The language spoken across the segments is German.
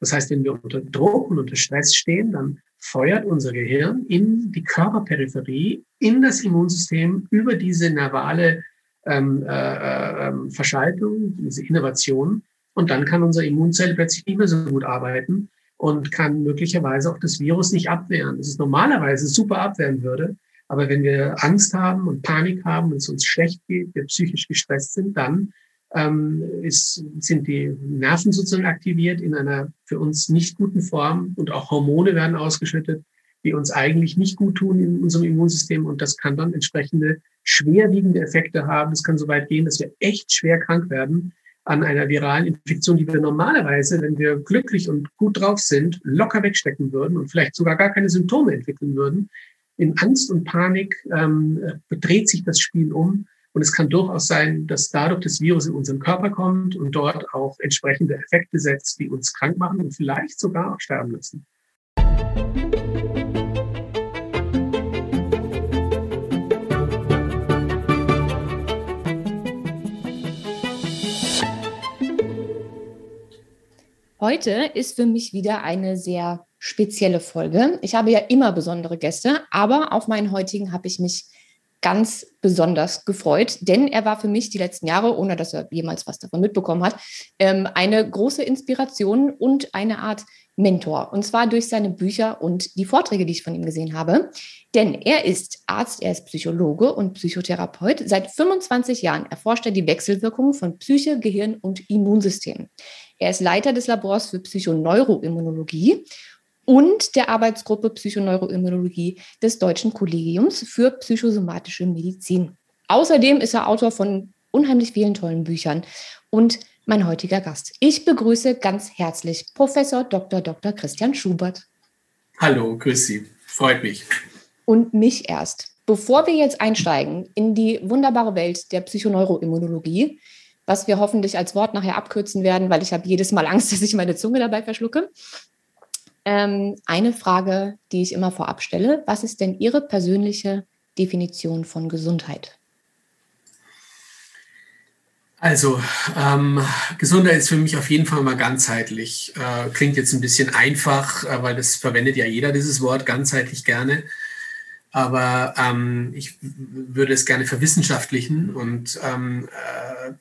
Das heißt, wenn wir unter Druck und unter Stress stehen, dann feuert unser Gehirn in die Körperperipherie, in das Immunsystem über diese nervale ähm, äh, äh, Verschaltung, diese Innovation. Und dann kann unsere Immunzelle plötzlich nicht mehr so gut arbeiten und kann möglicherweise auch das Virus nicht abwehren. Das ist normalerweise super abwehren würde. Aber wenn wir Angst haben und Panik haben und es uns schlecht geht, wir psychisch gestresst sind, dann ähm, ist, sind die Nerven sozusagen aktiviert in einer für uns nicht guten Form und auch Hormone werden ausgeschüttet, die uns eigentlich nicht gut tun in unserem Immunsystem und das kann dann entsprechende schwerwiegende Effekte haben. Es kann so weit gehen, dass wir echt schwer krank werden an einer viralen Infektion, die wir normalerweise, wenn wir glücklich und gut drauf sind, locker wegstecken würden und vielleicht sogar gar keine Symptome entwickeln würden. In Angst und Panik ähm, bedreht sich das Spiel um und es kann durchaus sein, dass dadurch das Virus in unseren Körper kommt und dort auch entsprechende Effekte setzt, die uns krank machen und vielleicht sogar auch sterben lassen. Heute ist für mich wieder eine sehr spezielle Folge. Ich habe ja immer besondere Gäste, aber auf meinen heutigen habe ich mich ganz besonders gefreut, denn er war für mich die letzten Jahre, ohne dass er jemals was davon mitbekommen hat, ähm, eine große Inspiration und eine Art Mentor. Und zwar durch seine Bücher und die Vorträge, die ich von ihm gesehen habe. Denn er ist Arzt, er ist Psychologe und Psychotherapeut. Seit 25 Jahren erforscht er die Wechselwirkungen von Psyche, Gehirn und Immunsystem. Er ist Leiter des Labors für Psychoneuroimmunologie und der Arbeitsgruppe Psychoneuroimmunologie des Deutschen Kollegiums für psychosomatische Medizin. Außerdem ist er Autor von unheimlich vielen tollen Büchern und mein heutiger Gast. Ich begrüße ganz herzlich Professor Dr. Dr. Christian Schubert. Hallo, grüß Sie. Freut mich. Und mich erst. Bevor wir jetzt einsteigen in die wunderbare Welt der Psychoneuroimmunologie, was wir hoffentlich als Wort nachher abkürzen werden, weil ich habe jedes Mal Angst, dass ich meine Zunge dabei verschlucke, ähm, eine Frage, die ich immer vorab stelle. Was ist denn Ihre persönliche Definition von Gesundheit? Also, ähm, Gesundheit ist für mich auf jeden Fall mal ganzheitlich. Äh, klingt jetzt ein bisschen einfach, äh, weil das verwendet ja jeder, dieses Wort, ganzheitlich gerne. Aber ähm, ich würde es gerne verwissenschaftlichen und ähm, äh,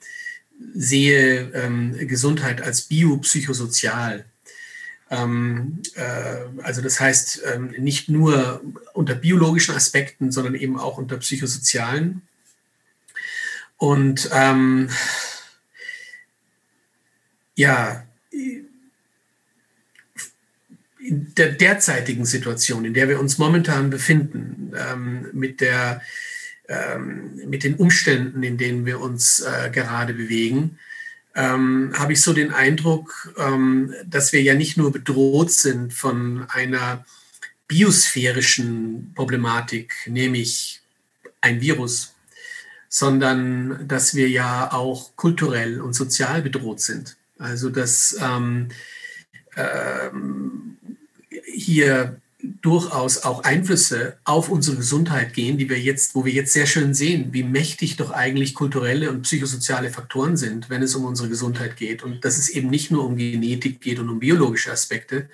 sehe ähm, Gesundheit als biopsychosozial. Ähm, äh, also das heißt ähm, nicht nur unter biologischen Aspekten, sondern eben auch unter psychosozialen. Und ähm, ja, in der derzeitigen Situation, in der wir uns momentan befinden, ähm, mit, der, ähm, mit den Umständen, in denen wir uns äh, gerade bewegen, ähm, habe ich so den Eindruck, ähm, dass wir ja nicht nur bedroht sind von einer biosphärischen Problematik, nämlich ein Virus, sondern dass wir ja auch kulturell und sozial bedroht sind. Also dass ähm, ähm, hier durchaus auch Einflüsse auf unsere Gesundheit gehen, die wir jetzt, wo wir jetzt sehr schön sehen, wie mächtig doch eigentlich kulturelle und psychosoziale Faktoren sind, wenn es um unsere Gesundheit geht. Und dass es eben nicht nur um Genetik geht und um biologische Aspekte,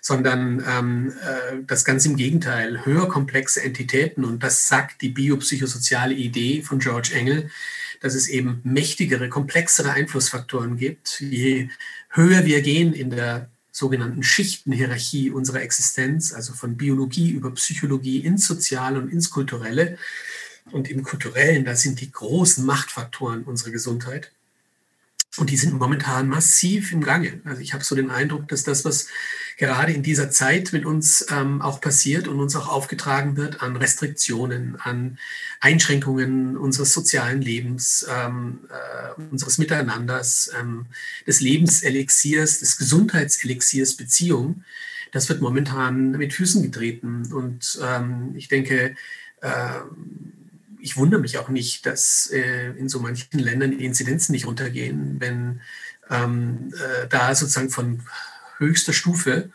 sondern ähm, äh, das ganz im Gegenteil, höher komplexe Entitäten. Und das sagt die biopsychosoziale Idee von George Engel, dass es eben mächtigere, komplexere Einflussfaktoren gibt. Je höher wir gehen in der sogenannten Schichtenhierarchie unserer Existenz, also von Biologie über Psychologie ins Soziale und ins Kulturelle. Und im Kulturellen, da sind die großen Machtfaktoren unserer Gesundheit. Und die sind momentan massiv im Gange. Also ich habe so den Eindruck, dass das, was gerade in dieser Zeit mit uns ähm, auch passiert und uns auch aufgetragen wird an Restriktionen, an Einschränkungen unseres sozialen Lebens, ähm, äh, unseres Miteinanders, ähm, des Lebenselixiers, des Gesundheitselixiers Beziehung, das wird momentan mit Füßen getreten. Und ähm, ich denke, äh, ich wundere mich auch nicht, dass äh, in so manchen Ländern die Inzidenzen nicht runtergehen, wenn ähm, äh, da sozusagen von höchster Stufe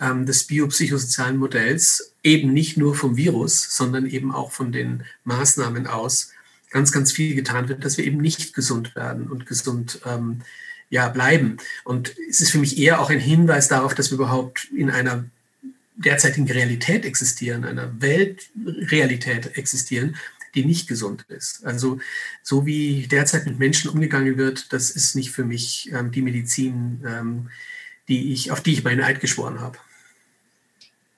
ähm, des biopsychosozialen Modells eben nicht nur vom Virus, sondern eben auch von den Maßnahmen aus ganz, ganz viel getan wird, dass wir eben nicht gesund werden und gesund ähm, ja bleiben. Und es ist für mich eher auch ein Hinweis darauf, dass wir überhaupt in einer derzeitigen Realität existieren, einer Weltrealität existieren, die nicht gesund ist. Also so wie derzeit mit Menschen umgegangen wird, das ist nicht für mich ähm, die Medizin, ähm, die ich, auf die ich meinen Eid geschworen habe.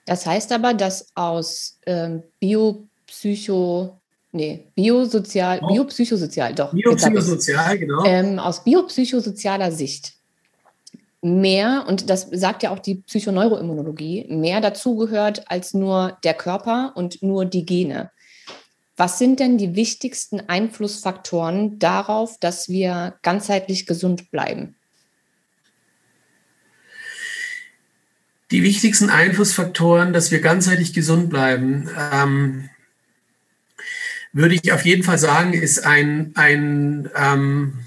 Das heißt aber, dass aus ähm, Biopsycho, nee, Biosozial, oh. Biopsychosozial, doch. Biopsychosozial, genau. Ähm, aus biopsychosozialer Sicht mehr, und das sagt ja auch die Psychoneuroimmunologie, mehr dazugehört als nur der Körper und nur die Gene. Was sind denn die wichtigsten Einflussfaktoren darauf, dass wir ganzheitlich gesund bleiben? Die wichtigsten Einflussfaktoren, dass wir ganzheitlich gesund bleiben, ähm, würde ich auf jeden Fall sagen, ist ein, ein ähm,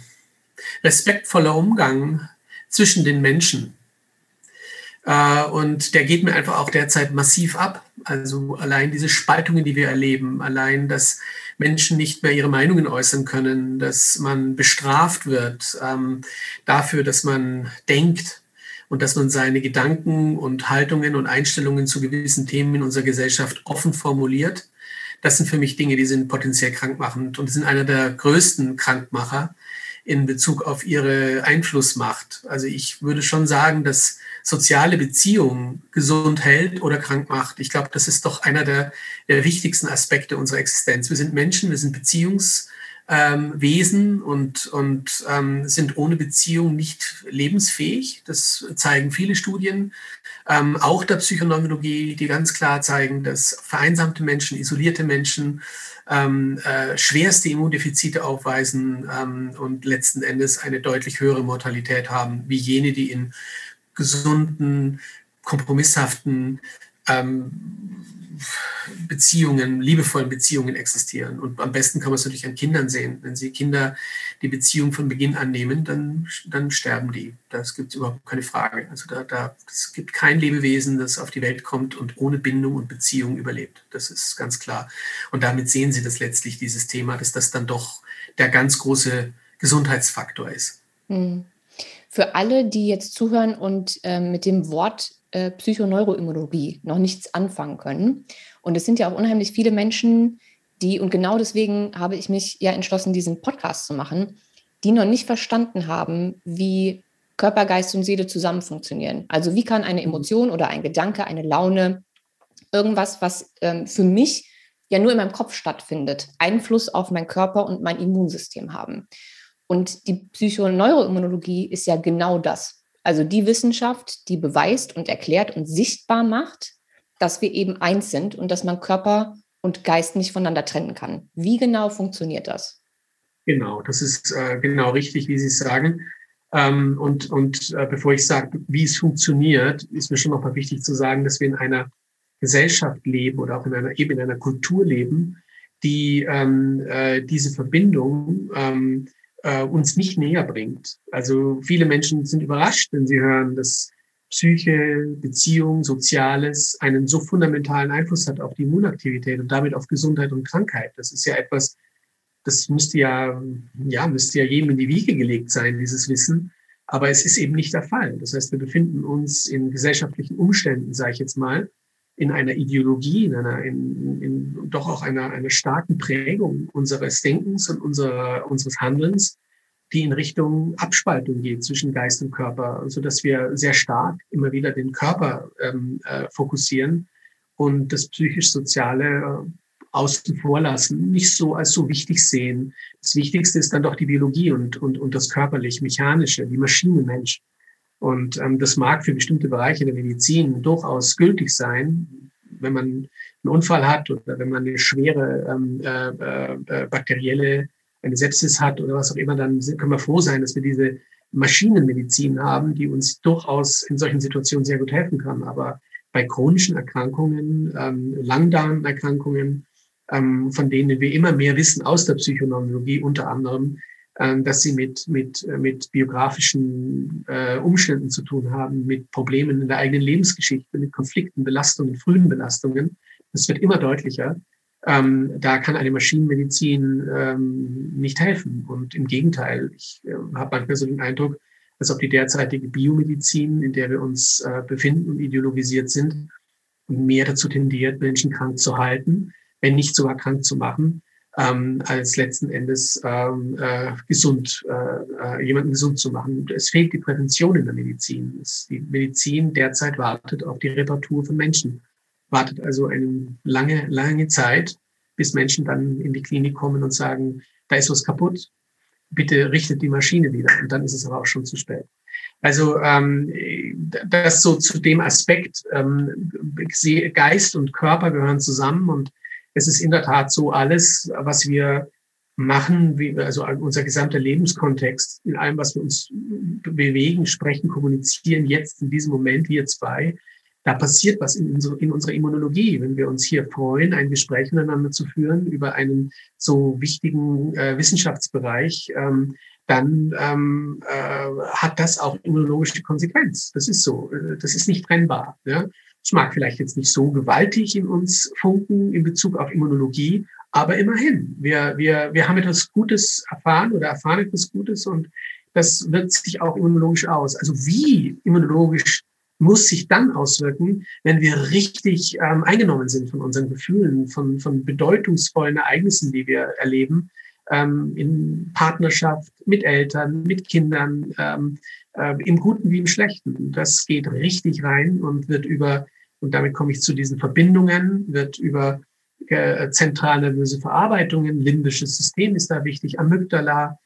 respektvoller Umgang zwischen den Menschen. Äh, und der geht mir einfach auch derzeit massiv ab. Also allein diese Spaltungen, die wir erleben, allein, dass Menschen nicht mehr ihre Meinungen äußern können, dass man bestraft wird ähm, dafür, dass man denkt und dass man seine Gedanken und Haltungen und Einstellungen zu gewissen Themen in unserer Gesellschaft offen formuliert. Das sind für mich Dinge, die sind potenziell krankmachend und sind einer der größten Krankmacher in Bezug auf ihre Einflussmacht. Also ich würde schon sagen, dass soziale Beziehungen gesund hält oder krank macht. Ich glaube, das ist doch einer der, der wichtigsten Aspekte unserer Existenz. Wir sind Menschen, wir sind Beziehungswesen ähm, und, und ähm, sind ohne Beziehung nicht lebensfähig. Das zeigen viele Studien, ähm, auch der Psychoneurologie, die ganz klar zeigen, dass vereinsamte Menschen, isolierte Menschen, ähm, äh, schwerste Immundefizite aufweisen ähm, und letzten Endes eine deutlich höhere Mortalität haben, wie jene, die in gesunden, kompromisshaften ähm, Beziehungen, liebevollen Beziehungen existieren. Und am besten kann man es natürlich an Kindern sehen. Wenn Sie Kinder die Beziehung von Beginn annehmen, dann, dann sterben die. Das gibt überhaupt keine Frage. Also da, da, es gibt kein Lebewesen, das auf die Welt kommt und ohne Bindung und Beziehung überlebt. Das ist ganz klar. Und damit sehen Sie das letztlich, dieses Thema, dass das dann doch der ganz große Gesundheitsfaktor ist. Hm. Für alle, die jetzt zuhören und äh, mit dem Wort äh, Psychoneuroimmunologie noch nichts anfangen können. Und es sind ja auch unheimlich viele Menschen, die, und genau deswegen habe ich mich ja entschlossen, diesen Podcast zu machen, die noch nicht verstanden haben, wie Körper, Geist und Seele zusammen funktionieren. Also wie kann eine Emotion oder ein Gedanke, eine Laune, irgendwas, was ähm, für mich ja nur in meinem Kopf stattfindet, Einfluss auf meinen Körper und mein Immunsystem haben. Und die Psychoneuroimmunologie ist ja genau das. Also die Wissenschaft, die beweist und erklärt und sichtbar macht, dass wir eben eins sind und dass man Körper und Geist nicht voneinander trennen kann. Wie genau funktioniert das? Genau, das ist äh, genau richtig, wie Sie sagen. Ähm, und und äh, bevor ich sage, wie es funktioniert, ist mir schon noch mal wichtig zu sagen, dass wir in einer Gesellschaft leben oder auch in einer eben in einer Kultur leben, die ähm, äh, diese Verbindung ähm, äh, uns nicht näher bringt. Also viele Menschen sind überrascht, wenn sie hören, dass Psyche, Beziehung, Soziales einen so fundamentalen Einfluss hat auf die Immunaktivität und damit auf Gesundheit und Krankheit. Das ist ja etwas, das müsste ja, ja, müsste ja jedem in die Wiege gelegt sein, dieses Wissen. Aber es ist eben nicht der Fall. Das heißt, wir befinden uns in gesellschaftlichen Umständen, sage ich jetzt mal, in einer Ideologie, in einer, in, in doch auch einer, einer starken Prägung unseres Denkens und unserer, unseres Handelns, die in Richtung Abspaltung geht zwischen Geist und Körper, so dass wir sehr stark immer wieder den Körper ähm, äh, fokussieren und das psychisch-soziale äh, außen vor lassen, nicht so als so wichtig sehen. Das Wichtigste ist dann doch die Biologie und, und, und das körperlich-mechanische, die Maschinenmensch. Und ähm, das mag für bestimmte Bereiche der Medizin durchaus gültig sein, wenn man einen Unfall hat oder wenn man eine schwere ähm, äh, äh, bakterielle eine Sepsis hat oder was auch immer, dann können wir froh sein, dass wir diese Maschinenmedizin haben, die uns durchaus in solchen Situationen sehr gut helfen kann. Aber bei chronischen Erkrankungen, ähm, Langdarmerkrankungen, ähm, von denen wir immer mehr wissen aus der Psychoneurologie unter anderem, dass sie mit, mit, äh, mit biografischen äh, Umständen zu tun haben, mit Problemen in der eigenen Lebensgeschichte, mit Konflikten, Belastungen, frühen Belastungen. Das wird immer deutlicher. Ähm, da kann eine Maschinenmedizin ähm, nicht helfen. Und im Gegenteil, ich äh, habe manchmal so den Eindruck, als ob die derzeitige Biomedizin, in der wir uns äh, befinden und ideologisiert sind, mehr dazu tendiert, Menschen krank zu halten, wenn nicht sogar krank zu machen, ähm, als letzten Endes ähm, äh, gesund, äh, äh, jemanden gesund zu machen. Es fehlt die Prävention in der Medizin. Es, die Medizin derzeit wartet auf die Reparatur von Menschen, wartet also eine lange, lange Zeit, bis Menschen dann in die Klinik kommen und sagen, da ist was kaputt, bitte richtet die Maschine wieder. Und dann ist es aber auch schon zu spät. Also ähm, das so zu dem Aspekt, ähm, Geist und Körper gehören zusammen und es ist in der Tat so, alles, was wir machen, wie, also unser gesamter Lebenskontext, in allem, was wir uns bewegen, sprechen, kommunizieren, jetzt in diesem Moment, hier zwei, da passiert was in, in unserer Immunologie. Wenn wir uns hier freuen, ein Gespräch miteinander zu führen über einen so wichtigen äh, Wissenschaftsbereich, ähm, dann ähm, äh, hat das auch immunologische Konsequenz. Das ist so. Äh, das ist nicht trennbar. Ja? Es mag vielleicht jetzt nicht so gewaltig in uns funken in Bezug auf Immunologie, aber immerhin, wir, wir, wir haben etwas Gutes erfahren oder erfahren etwas Gutes und das wirkt sich auch immunologisch aus. Also wie immunologisch muss sich dann auswirken, wenn wir richtig ähm, eingenommen sind von unseren Gefühlen, von, von bedeutungsvollen Ereignissen, die wir erleben, ähm, in Partnerschaft, mit Eltern, mit Kindern, ähm, äh, im Guten wie im Schlechten. Das geht richtig rein und wird über, und damit komme ich zu diesen Verbindungen, wird über äh, zentralnervöse Verarbeitungen, limbisches System ist da wichtig, Amygdala,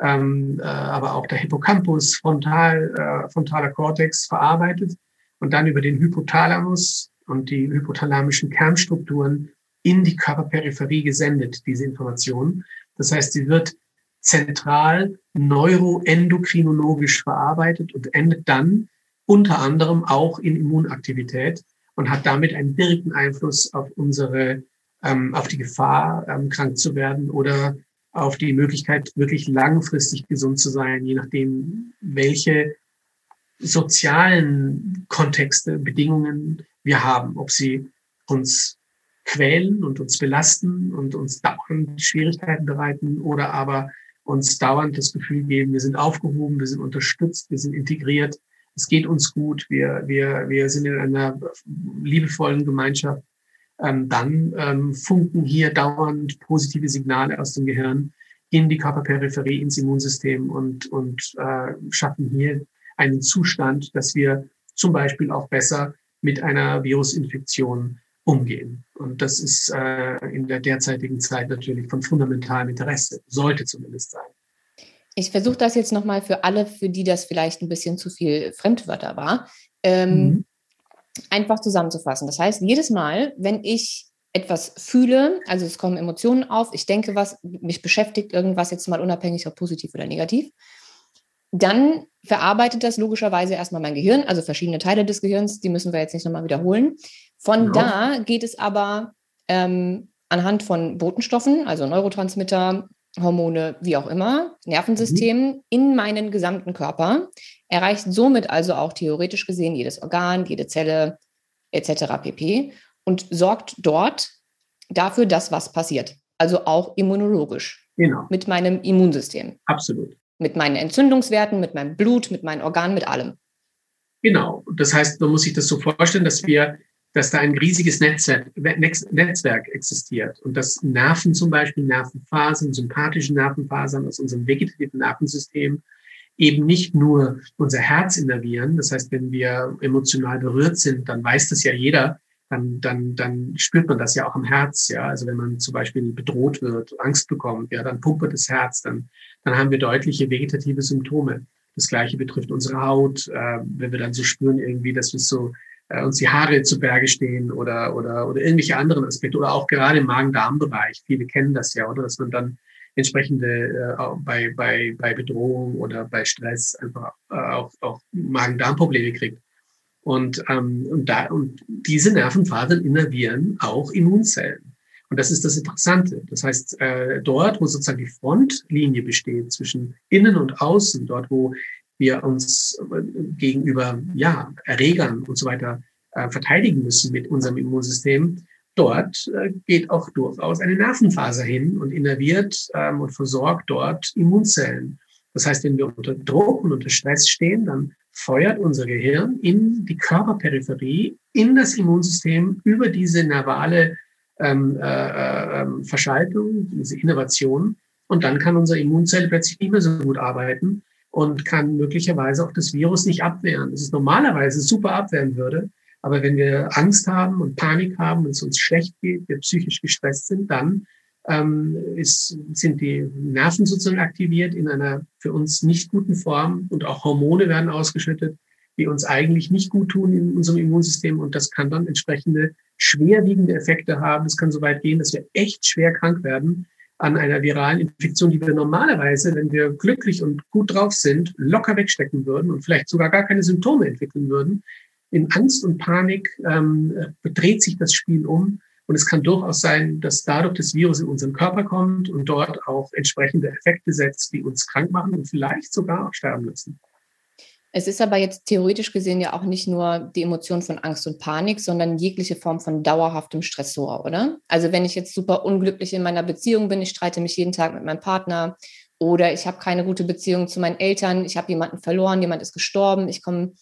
ähm, äh, aber auch der Hippocampus, frontal, äh, frontaler Kortex verarbeitet und dann über den Hypothalamus und die hypothalamischen Kernstrukturen in die Körperperipherie gesendet, diese Information. Das heißt, sie wird zentral neuroendokrinologisch verarbeitet und endet dann unter anderem auch in Immunaktivität und hat damit einen direkten Einfluss auf unsere, ähm, auf die Gefahr, ähm, krank zu werden oder auf die Möglichkeit, wirklich langfristig gesund zu sein, je nachdem, welche sozialen Kontexte, Bedingungen wir haben, ob sie uns quälen und uns belasten und uns dauernd Schwierigkeiten bereiten oder aber uns dauernd das Gefühl geben, wir sind aufgehoben, wir sind unterstützt, wir sind integriert, es geht uns gut, wir, wir, wir sind in einer liebevollen Gemeinschaft, ähm, dann ähm, funken hier dauernd positive Signale aus dem Gehirn in die Körperperipherie, ins Immunsystem und, und äh, schaffen hier einen Zustand, dass wir zum Beispiel auch besser mit einer Virusinfektion umgehen. Und das ist äh, in der derzeitigen Zeit natürlich von fundamentalem Interesse, sollte zumindest sein. Ich versuche das jetzt nochmal für alle, für die das vielleicht ein bisschen zu viel Fremdwörter war, ähm, mhm. einfach zusammenzufassen. Das heißt, jedes Mal, wenn ich etwas fühle, also es kommen Emotionen auf, ich denke was, mich beschäftigt irgendwas jetzt mal unabhängig, ob positiv oder negativ, dann verarbeitet das logischerweise erstmal mein Gehirn, also verschiedene Teile des Gehirns, die müssen wir jetzt nicht nochmal wiederholen. Von genau. da geht es aber ähm, anhand von Botenstoffen, also Neurotransmitter, Hormone, wie auch immer, Nervensystemen mhm. in meinen gesamten Körper, erreicht somit also auch theoretisch gesehen jedes Organ, jede Zelle etc. pp. und sorgt dort dafür, dass was passiert. Also auch immunologisch. Genau. Mit meinem Immunsystem. Absolut. Mit meinen Entzündungswerten, mit meinem Blut, mit meinen Organen, mit allem. Genau. Das heißt, man muss sich das so vorstellen, dass wir, dass da ein riesiges Netzwerk, Netzwerk existiert und dass Nerven zum Beispiel, Nervenphasen, sympathische Nervenfasern aus unserem vegetativen Nervensystem eben nicht nur unser Herz innervieren. Das heißt, wenn wir emotional berührt sind, dann weiß das ja jeder, dann, dann, dann spürt man das ja auch am Herz. Ja, also wenn man zum Beispiel bedroht wird, Angst bekommt, ja, dann pumpert das Herz, dann, dann haben wir deutliche vegetative Symptome. Das Gleiche betrifft unsere Haut, äh, wenn wir dann so spüren irgendwie, dass wir so uns die Haare zu Berge stehen oder oder oder irgendwelche anderen Aspekte oder auch gerade im Magen-Darm-Bereich. Viele kennen das ja, oder dass man dann entsprechende äh, bei bei bei Bedrohung oder bei Stress einfach äh, auch auch Magen-Darm-Probleme kriegt. Und, ähm, und, da, und diese Nervenfasern innervieren auch Immunzellen. Und das ist das Interessante. Das heißt, äh, dort, wo sozusagen die Frontlinie besteht zwischen innen und außen, dort, wo wir uns äh, gegenüber ja, Erregern und so weiter äh, verteidigen müssen mit unserem Immunsystem, dort äh, geht auch durchaus eine Nervenfaser hin und innerviert ähm, und versorgt dort Immunzellen. Das heißt, wenn wir unter Druck und unter Stress stehen, dann feuert unser Gehirn in die Körperperipherie, in das Immunsystem über diese nervale ähm, äh, äh, Verschaltung, diese Innovation. Und dann kann unser Immunzell plötzlich nicht mehr so gut arbeiten und kann möglicherweise auch das Virus nicht abwehren. Das ist normalerweise super abwehren würde. Aber wenn wir Angst haben und Panik haben und es uns schlecht geht, wir psychisch gestresst sind, dann ähm, ist, sind die Nerven sozusagen aktiviert in einer für uns nicht guten Form und auch Hormone werden ausgeschüttet, die uns eigentlich nicht gut tun in unserem Immunsystem und das kann dann entsprechende schwerwiegende Effekte haben. Es kann so weit gehen, dass wir echt schwer krank werden an einer viralen Infektion, die wir normalerweise, wenn wir glücklich und gut drauf sind, locker wegstecken würden und vielleicht sogar gar keine Symptome entwickeln würden. In Angst und Panik ähm, dreht sich das Spiel um und es kann durchaus sein, dass dadurch das Virus in unseren Körper kommt und dort auch entsprechende Effekte setzt, die uns krank machen und vielleicht sogar auch sterben lassen. Es ist aber jetzt theoretisch gesehen ja auch nicht nur die Emotion von Angst und Panik, sondern jegliche Form von dauerhaftem Stressor, oder? Also wenn ich jetzt super unglücklich in meiner Beziehung bin, ich streite mich jeden Tag mit meinem Partner oder ich habe keine gute Beziehung zu meinen Eltern, ich habe jemanden verloren, jemand ist gestorben, ich komme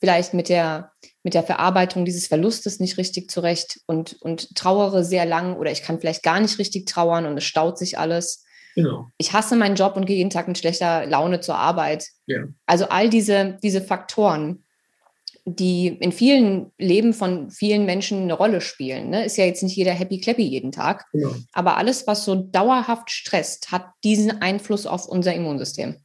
vielleicht mit der, mit der Verarbeitung dieses Verlustes nicht richtig zurecht und, und trauere sehr lang oder ich kann vielleicht gar nicht richtig trauern und es staut sich alles. Genau. Ich hasse meinen Job und gehe jeden Tag mit schlechter Laune zur Arbeit. Ja. Also all diese, diese Faktoren, die in vielen Leben von vielen Menschen eine Rolle spielen. Ne? Ist ja jetzt nicht jeder happy clappy jeden Tag. Genau. Aber alles, was so dauerhaft stresst, hat diesen Einfluss auf unser Immunsystem.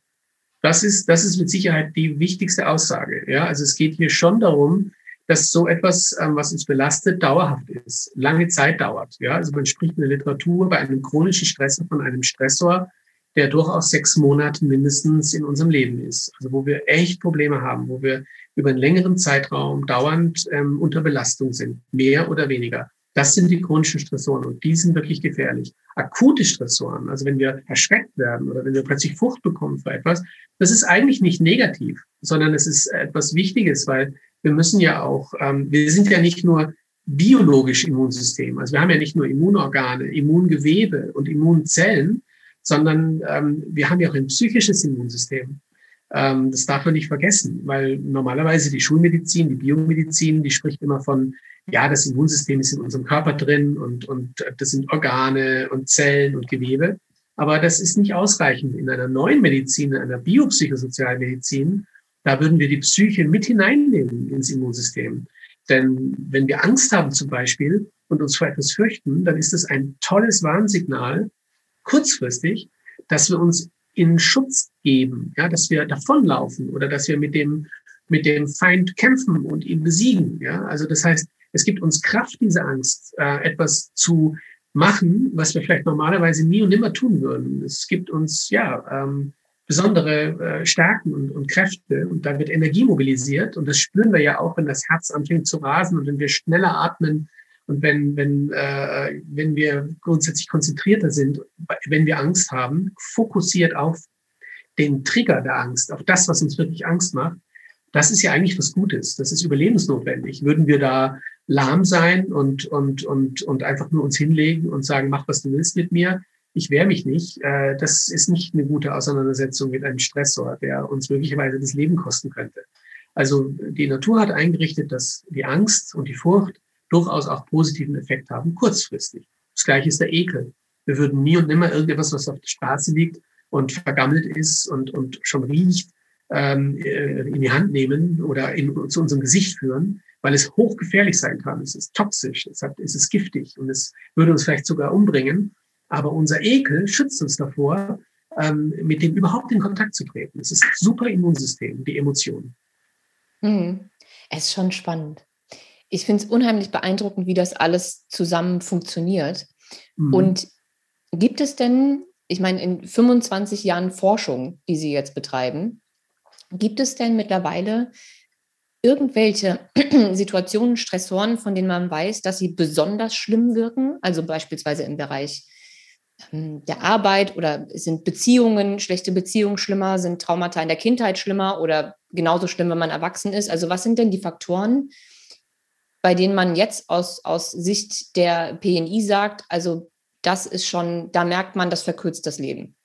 Das ist, das ist mit Sicherheit die wichtigste Aussage. Ja, also es geht hier schon darum, dass so etwas, ähm, was uns belastet, dauerhaft ist, lange Zeit dauert. Ja, also man spricht in der Literatur bei einem chronischen Stressor von einem Stressor, der durchaus sechs Monate mindestens in unserem Leben ist. Also wo wir echt Probleme haben, wo wir über einen längeren Zeitraum dauernd ähm, unter Belastung sind, mehr oder weniger. Das sind die chronischen Stressoren und die sind wirklich gefährlich. Akute Stressoren, also wenn wir erschreckt werden oder wenn wir plötzlich Furcht bekommen für etwas, das ist eigentlich nicht negativ, sondern es ist etwas Wichtiges, weil wir müssen ja auch, ähm, wir sind ja nicht nur biologisch Immunsystem, also wir haben ja nicht nur Immunorgane, Immungewebe und Immunzellen, sondern ähm, wir haben ja auch ein psychisches Immunsystem. Ähm, das darf man nicht vergessen, weil normalerweise die Schulmedizin, die Biomedizin, die spricht immer von ja, das Immunsystem ist in unserem Körper drin und, und das sind Organe und Zellen und Gewebe. Aber das ist nicht ausreichend. In einer neuen Medizin, in einer biopsychosozialen Medizin, da würden wir die Psyche mit hineinnehmen ins Immunsystem. Denn wenn wir Angst haben zum Beispiel und uns vor etwas fürchten, dann ist das ein tolles Warnsignal, kurzfristig, dass wir uns in Schutz geben, ja, dass wir davonlaufen oder dass wir mit dem, mit dem Feind kämpfen und ihn besiegen. Ja, also das heißt, es gibt uns Kraft, diese Angst, äh, etwas zu machen, was wir vielleicht normalerweise nie und nimmer tun würden. Es gibt uns ja ähm, besondere äh, Stärken und, und Kräfte und da wird Energie mobilisiert und das spüren wir ja auch, wenn das Herz anfängt zu rasen und wenn wir schneller atmen und wenn wenn äh, wenn wir grundsätzlich konzentrierter sind, wenn wir Angst haben, fokussiert auf den Trigger der Angst, auf das, was uns wirklich Angst macht. Das ist ja eigentlich was Gutes. Das ist überlebensnotwendig. Würden wir da lahm sein und, und, und, und einfach nur uns hinlegen und sagen, mach, was du willst mit mir. Ich wehre mich nicht. Äh, das ist nicht eine gute Auseinandersetzung mit einem Stressor, der uns möglicherweise das Leben kosten könnte. Also die Natur hat eingerichtet, dass die Angst und die Furcht durchaus auch positiven Effekt haben, kurzfristig. Das gleiche ist der Ekel. Wir würden nie und nimmer irgendetwas, was auf der Straße liegt und vergammelt ist und, und schon riecht, ähm, äh, in die Hand nehmen oder in, zu unserem Gesicht führen, weil es hochgefährlich sein kann. Es ist toxisch, es, hat, es ist giftig und es würde uns vielleicht sogar umbringen. Aber unser Ekel schützt uns davor, ähm, mit dem überhaupt in Kontakt zu treten. Es ist super Immunsystem, die Emotionen. Mhm. Es ist schon spannend. Ich finde es unheimlich beeindruckend, wie das alles zusammen funktioniert. Mhm. Und gibt es denn, ich meine, in 25 Jahren Forschung, die Sie jetzt betreiben, gibt es denn mittlerweile irgendwelche Situationen, Stressoren, von denen man weiß, dass sie besonders schlimm wirken, also beispielsweise im Bereich der Arbeit oder sind Beziehungen, schlechte Beziehungen schlimmer, sind Traumata in der Kindheit schlimmer oder genauso schlimm, wenn man erwachsen ist? Also was sind denn die Faktoren, bei denen man jetzt aus, aus Sicht der PNI sagt, also das ist schon, da merkt man, das verkürzt das Leben?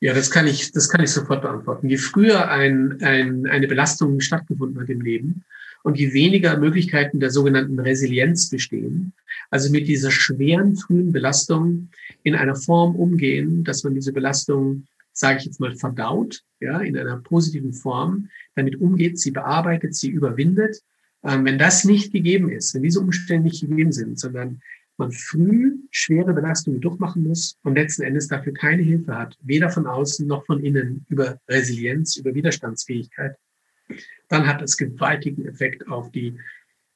Ja, das kann ich, das kann ich sofort beantworten. Je früher ein, ein, eine Belastung stattgefunden hat im Leben und je weniger Möglichkeiten der sogenannten Resilienz bestehen, also mit dieser schweren frühen Belastung in einer Form umgehen, dass man diese Belastung, sage ich jetzt mal, verdaut, ja, in einer positiven Form, damit umgeht, sie bearbeitet, sie überwindet. Ähm, wenn das nicht gegeben ist, wenn diese Umstände nicht gegeben sind, sondern man früh schwere Belastungen durchmachen muss und letzten Endes dafür keine Hilfe hat, weder von außen noch von innen über Resilienz, über Widerstandsfähigkeit, dann hat es gewaltigen Effekt auf die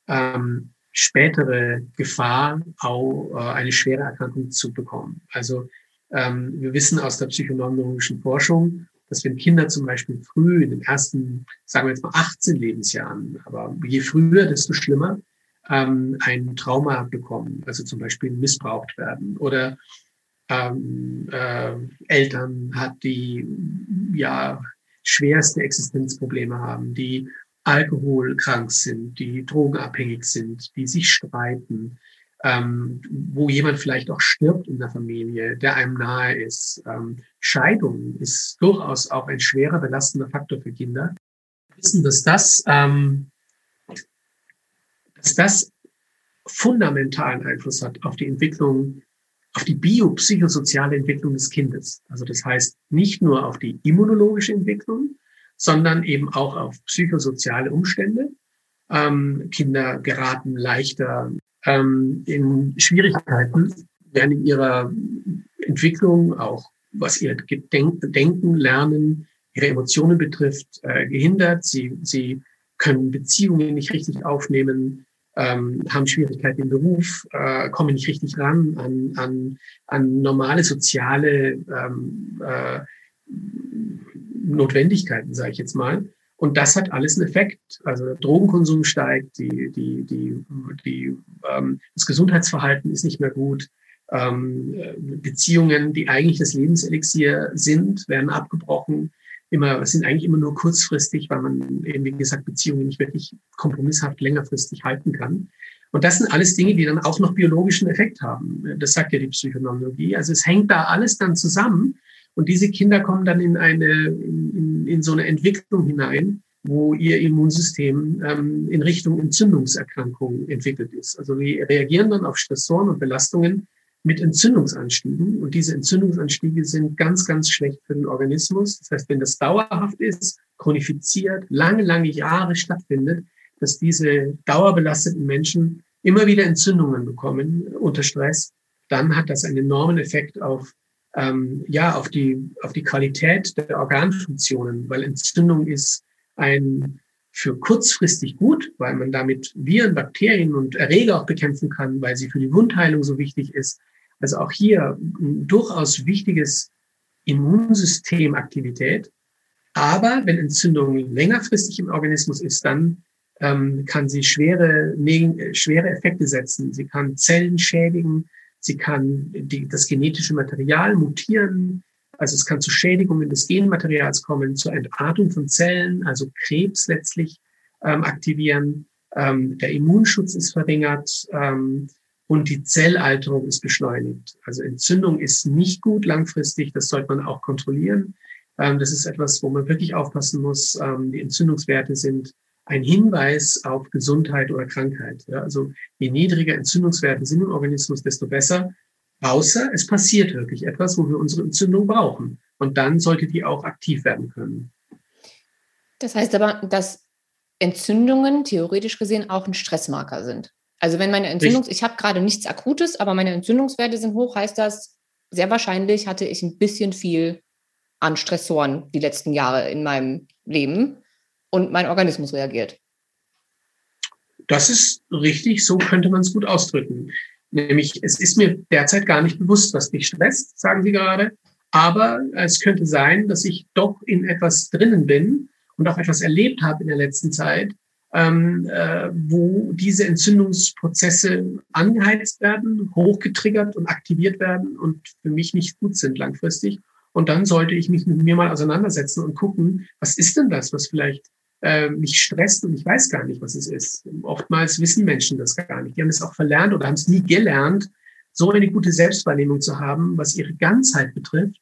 ähm, spätere Gefahr, auch äh, eine schwere Erkrankung zu bekommen. Also ähm, wir wissen aus der psychoneurologischen Forschung, dass wenn Kinder zum Beispiel früh in den ersten, sagen wir jetzt mal 18 Lebensjahren, aber je früher, desto schlimmer, ähm, ein Trauma bekommen, also zum Beispiel missbraucht werden oder ähm, äh, Eltern hat, die ja schwerste Existenzprobleme haben, die alkoholkrank sind, die drogenabhängig sind, die sich streiten, ähm, wo jemand vielleicht auch stirbt in der Familie, der einem nahe ist. Ähm, Scheidung ist durchaus auch ein schwerer belastender Faktor für Kinder. Wir wissen, dass das ähm, dass das fundamentalen Einfluss hat auf die Entwicklung, auf die biopsychosoziale Entwicklung des Kindes. Also das heißt nicht nur auf die immunologische Entwicklung, sondern eben auch auf psychosoziale Umstände. Ähm, Kinder geraten leichter ähm, in Schwierigkeiten, werden in ihrer Entwicklung auch, was ihr Denken, Lernen, ihre Emotionen betrifft, äh, gehindert. Sie, sie können Beziehungen nicht richtig aufnehmen ähm, haben Schwierigkeiten im Beruf, äh, kommen nicht richtig ran an, an, an normale soziale ähm, äh, Notwendigkeiten, sage ich jetzt mal. Und das hat alles einen Effekt. Also der Drogenkonsum steigt, die, die, die, die, ähm, das Gesundheitsverhalten ist nicht mehr gut. Ähm, Beziehungen, die eigentlich das Lebenselixier sind, werden abgebrochen immer, sind eigentlich immer nur kurzfristig, weil man eben, wie gesagt, Beziehungen nicht wirklich kompromisshaft längerfristig halten kann. Und das sind alles Dinge, die dann auch noch biologischen Effekt haben. Das sagt ja die Psychoneurologie. Also es hängt da alles dann zusammen. Und diese Kinder kommen dann in eine, in, in so eine Entwicklung hinein, wo ihr Immunsystem ähm, in Richtung Entzündungserkrankungen entwickelt ist. Also die reagieren dann auf Stressoren und Belastungen mit Entzündungsanstiegen. Und diese Entzündungsanstiege sind ganz, ganz schlecht für den Organismus. Das heißt, wenn das dauerhaft ist, chronifiziert, lange, lange Jahre stattfindet, dass diese dauerbelasteten Menschen immer wieder Entzündungen bekommen unter Stress, dann hat das einen enormen Effekt auf, ähm, ja, auf die, auf die Qualität der Organfunktionen, weil Entzündung ist ein für kurzfristig gut, weil man damit Viren, Bakterien und Erreger auch bekämpfen kann, weil sie für die Wundheilung so wichtig ist. Also auch hier durchaus wichtiges Immunsystemaktivität. Aber wenn Entzündung längerfristig im Organismus ist, dann ähm, kann sie schwere, schwere Effekte setzen. Sie kann Zellen schädigen, sie kann die, das genetische Material mutieren, also es kann zu Schädigungen des Genmaterials kommen, zur Entartung von Zellen, also Krebs letztlich ähm, aktivieren. Ähm, der Immunschutz ist verringert ähm, und die Zellalterung ist beschleunigt. Also Entzündung ist nicht gut langfristig, das sollte man auch kontrollieren. Ähm, das ist etwas, wo man wirklich aufpassen muss. Ähm, die Entzündungswerte sind ein Hinweis auf Gesundheit oder Krankheit. Also je niedriger Entzündungswerte sind im Organismus, desto besser. Außer es passiert wirklich etwas, wo wir unsere Entzündung brauchen. Und dann sollte die auch aktiv werden können. Das heißt aber, dass Entzündungen theoretisch gesehen auch ein Stressmarker sind. Also wenn meine Entzündung, ich habe gerade nichts Akutes, aber meine Entzündungswerte sind hoch, heißt das, sehr wahrscheinlich hatte ich ein bisschen viel an Stressoren die letzten Jahre in meinem Leben und mein Organismus reagiert. Das ist richtig, so könnte man es gut ausdrücken. Nämlich, es ist mir derzeit gar nicht bewusst, was dich stresst, sagen Sie gerade. Aber es könnte sein, dass ich doch in etwas drinnen bin und auch etwas erlebt habe in der letzten Zeit, ähm, äh, wo diese Entzündungsprozesse angeheizt werden, hochgetriggert und aktiviert werden und für mich nicht gut sind langfristig. Und dann sollte ich mich mit mir mal auseinandersetzen und gucken, was ist denn das, was vielleicht äh, mich stresst und ich weiß gar nicht, was es ist. Oftmals wissen Menschen das gar nicht. Die haben es auch verlernt oder haben es nie gelernt, so eine gute Selbstwahrnehmung zu haben, was ihre Ganzheit betrifft,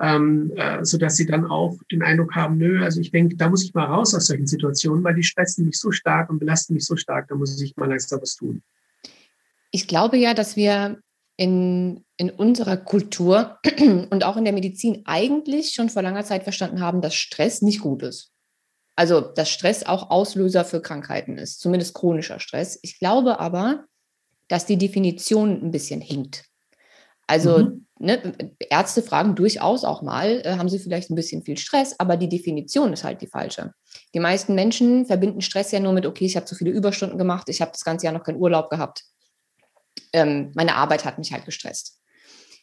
ähm, äh, sodass sie dann auch den Eindruck haben, nö, also ich denke, da muss ich mal raus aus solchen Situationen, weil die stressen mich so stark und belasten mich so stark, da muss ich mal langsam was tun. Ich glaube ja, dass wir in, in unserer Kultur und auch in der Medizin eigentlich schon vor langer Zeit verstanden haben, dass Stress nicht gut ist. Also, dass Stress auch Auslöser für Krankheiten ist, zumindest chronischer Stress. Ich glaube aber, dass die Definition ein bisschen hinkt. Also, mhm. ne, Ärzte fragen durchaus auch mal, äh, haben sie vielleicht ein bisschen viel Stress, aber die Definition ist halt die falsche. Die meisten Menschen verbinden Stress ja nur mit, okay, ich habe zu viele Überstunden gemacht, ich habe das ganze Jahr noch keinen Urlaub gehabt. Ähm, meine Arbeit hat mich halt gestresst.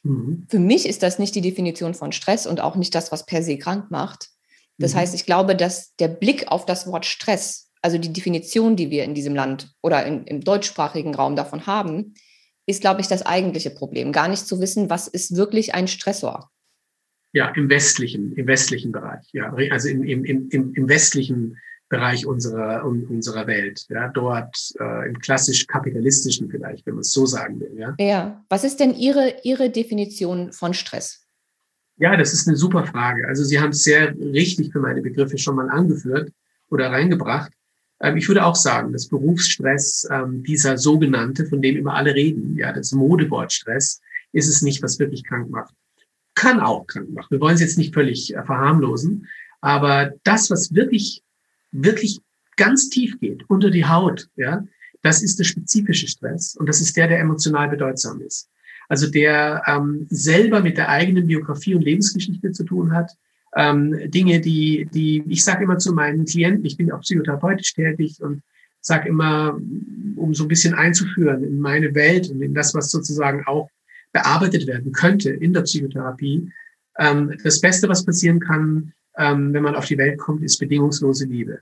Mhm. Für mich ist das nicht die Definition von Stress und auch nicht das, was per se krank macht, das mhm. heißt, ich glaube, dass der Blick auf das Wort Stress, also die Definition, die wir in diesem Land oder in, im deutschsprachigen Raum davon haben, ist, glaube ich, das eigentliche Problem. Gar nicht zu wissen, was ist wirklich ein Stressor. Ja, im westlichen, im westlichen Bereich, ja, also im, im, im, im westlichen Bereich unserer, unserer Welt. Ja, dort äh, im klassisch kapitalistischen vielleicht, wenn man es so sagen will. Ja. ja. Was ist denn Ihre, Ihre Definition von Stress? Ja, das ist eine super Frage. Also Sie haben es sehr richtig für meine Begriffe schon mal angeführt oder reingebracht. Ähm, ich würde auch sagen, dass Berufsstress, ähm, dieser sogenannte, von dem immer alle reden, ja, das Modewort Stress, ist es nicht, was wirklich krank macht. Kann auch krank machen. Wir wollen es jetzt nicht völlig äh, verharmlosen, aber das, was wirklich, wirklich ganz tief geht, unter die Haut, ja, das ist der spezifische Stress und das ist der, der emotional bedeutsam ist also der ähm, selber mit der eigenen Biografie und Lebensgeschichte zu tun hat. Ähm, Dinge, die, die, ich sage immer zu meinen Klienten, ich bin auch psychotherapeutisch tätig und sage immer, um so ein bisschen einzuführen in meine Welt und in das, was sozusagen auch bearbeitet werden könnte in der Psychotherapie. Ähm, das Beste, was passieren kann, ähm, wenn man auf die Welt kommt, ist bedingungslose Liebe.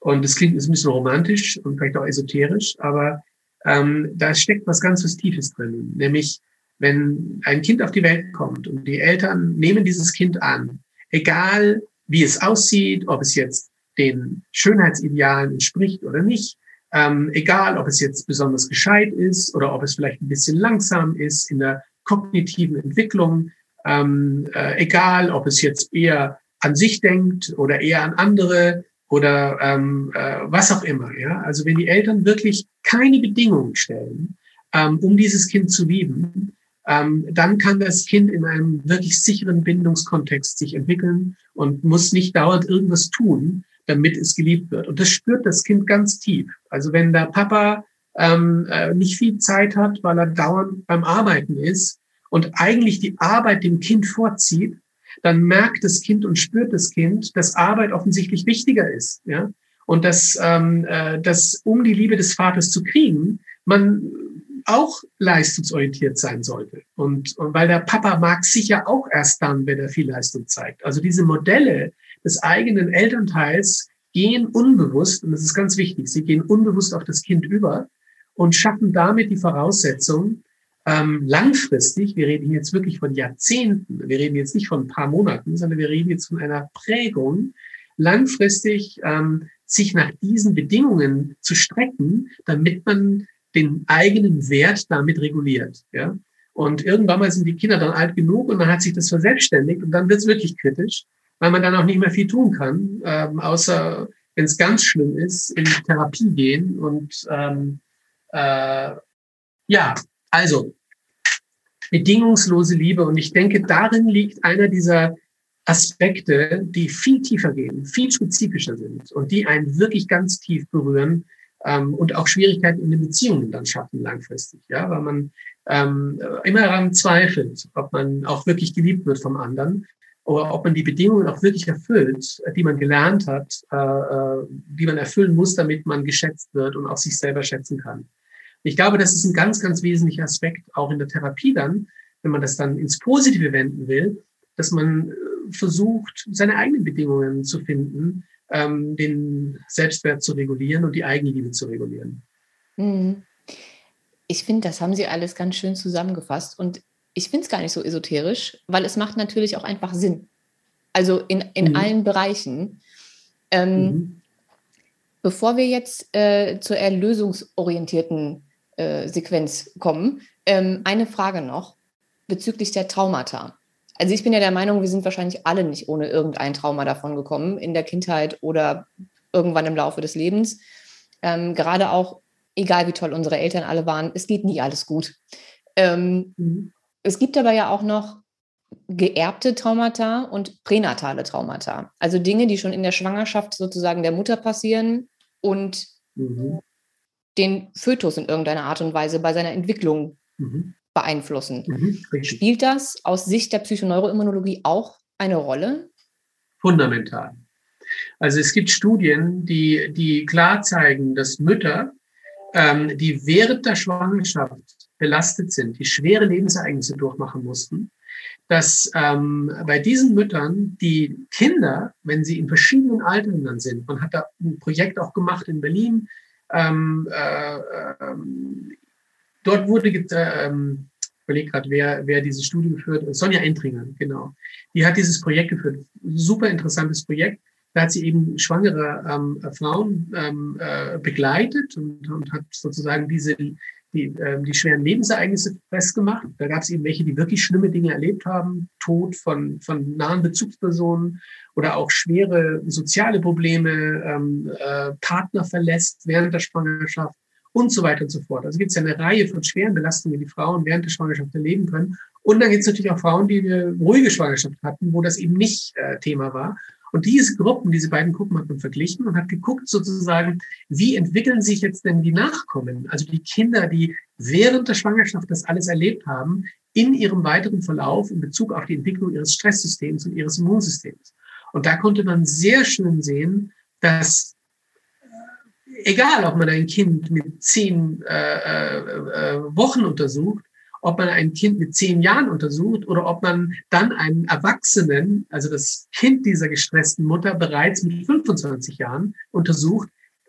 Und das klingt ein bisschen romantisch und vielleicht auch esoterisch, aber ähm, da steckt was ganz was Tiefes drin. Nämlich, wenn ein Kind auf die Welt kommt und die Eltern nehmen dieses Kind an, egal wie es aussieht, ob es jetzt den Schönheitsidealen entspricht oder nicht, ähm, egal ob es jetzt besonders gescheit ist oder ob es vielleicht ein bisschen langsam ist in der kognitiven Entwicklung, ähm, äh, egal ob es jetzt eher an sich denkt oder eher an andere, oder ähm, äh, was auch immer. Ja? Also wenn die Eltern wirklich keine Bedingungen stellen, ähm, um dieses Kind zu lieben, ähm, dann kann das Kind in einem wirklich sicheren Bindungskontext sich entwickeln und muss nicht dauernd irgendwas tun, damit es geliebt wird. Und das spürt das Kind ganz tief. Also wenn der Papa ähm, äh, nicht viel Zeit hat, weil er dauernd beim Arbeiten ist und eigentlich die Arbeit dem Kind vorzieht, dann merkt das Kind und spürt das Kind, dass Arbeit offensichtlich wichtiger ist. Ja? Und dass, ähm, äh, dass um die Liebe des Vaters zu kriegen, man auch leistungsorientiert sein sollte. Und, und weil der Papa mag sicher auch erst dann, wenn er viel Leistung zeigt. Also diese Modelle des eigenen Elternteils gehen unbewusst, und das ist ganz wichtig, sie gehen unbewusst auf das Kind über und schaffen damit die Voraussetzung, ähm, langfristig, wir reden jetzt wirklich von Jahrzehnten, wir reden jetzt nicht von ein paar Monaten, sondern wir reden jetzt von einer Prägung, langfristig ähm, sich nach diesen Bedingungen zu strecken, damit man den eigenen Wert damit reguliert. Ja? Und irgendwann mal sind die Kinder dann alt genug und dann hat sich das verselbstständigt und dann wird es wirklich kritisch, weil man dann auch nicht mehr viel tun kann, ähm, außer wenn es ganz schlimm ist, in Therapie gehen und ähm, äh, ja, also, bedingungslose Liebe. Und ich denke, darin liegt einer dieser Aspekte, die viel tiefer gehen, viel spezifischer sind und die einen wirklich ganz tief berühren ähm, und auch Schwierigkeiten in den Beziehungen dann schaffen langfristig, ja, weil man ähm, immer daran zweifelt, ob man auch wirklich geliebt wird vom anderen oder ob man die Bedingungen auch wirklich erfüllt, die man gelernt hat, äh, äh die man erfüllen muss, damit man geschätzt wird und auch sich selber schätzen kann. Ich glaube, das ist ein ganz, ganz wesentlicher Aspekt auch in der Therapie dann, wenn man das dann ins Positive wenden will, dass man äh, versucht, seine eigenen Bedingungen zu finden, ähm, den Selbstwert zu regulieren und die Eigenliebe zu regulieren. Mhm. Ich finde, das haben Sie alles ganz schön zusammengefasst und ich finde es gar nicht so esoterisch, weil es macht natürlich auch einfach Sinn. Also in, in mhm. allen Bereichen. Ähm, mhm. Bevor wir jetzt äh, zur erlösungsorientierten äh, Sequenz kommen. Ähm, eine Frage noch bezüglich der Traumata. Also ich bin ja der Meinung, wir sind wahrscheinlich alle nicht ohne irgendein Trauma davon gekommen in der Kindheit oder irgendwann im Laufe des Lebens. Ähm, gerade auch, egal wie toll unsere Eltern alle waren, es geht nie alles gut. Ähm, mhm. Es gibt aber ja auch noch geerbte Traumata und pränatale Traumata. Also Dinge, die schon in der Schwangerschaft sozusagen der Mutter passieren und mhm. den Fötus in irgendeiner Art und Weise bei seiner Entwicklung mhm. Beeinflussen. Mhm. Spielt das aus Sicht der Psychoneuroimmunologie auch eine Rolle? Fundamental. Also es gibt Studien, die, die klar zeigen, dass Mütter, ähm, die während der Schwangerschaft belastet sind, die schwere Lebensereignisse durchmachen mussten, dass ähm, bei diesen Müttern die Kinder, wenn sie in verschiedenen Altern sind, man hat da ein Projekt auch gemacht in Berlin, ähm, äh, ähm, dort wurde, ähm, ich überlege gerade, wer, wer diese Studie geführt Sonja Entringer, genau. Die hat dieses Projekt geführt. Super interessantes Projekt. Da hat sie eben schwangere ähm, Frauen ähm, äh, begleitet und, und hat sozusagen diese die, äh, die schweren Lebensereignisse festgemacht. Da gab es eben welche, die wirklich schlimme Dinge erlebt haben, Tod von, von nahen Bezugspersonen oder auch schwere soziale Probleme, ähm, äh, Partner verlässt während der Schwangerschaft und so weiter und so fort. Also gibt es ja eine Reihe von schweren Belastungen, die Frauen während der Schwangerschaft erleben können. Und dann gibt es natürlich auch Frauen, die eine ruhige Schwangerschaft hatten, wo das eben nicht äh, Thema war. Und diese Gruppen, diese beiden Gruppen hat man verglichen und hat geguckt sozusagen, wie entwickeln sich jetzt denn die Nachkommen, also die Kinder, die während der Schwangerschaft das alles erlebt haben, in ihrem weiteren Verlauf in Bezug auf die Entwicklung ihres Stresssystems und ihres Immunsystems. Und da konnte man sehr schön sehen, dass egal, ob man ein Kind mit zehn äh, äh, äh Wochen untersucht ob man ein Kind mit zehn Jahren untersucht oder ob man dann einen Erwachsenen, also das Kind dieser gestressten Mutter, bereits mit 25 Jahren untersucht.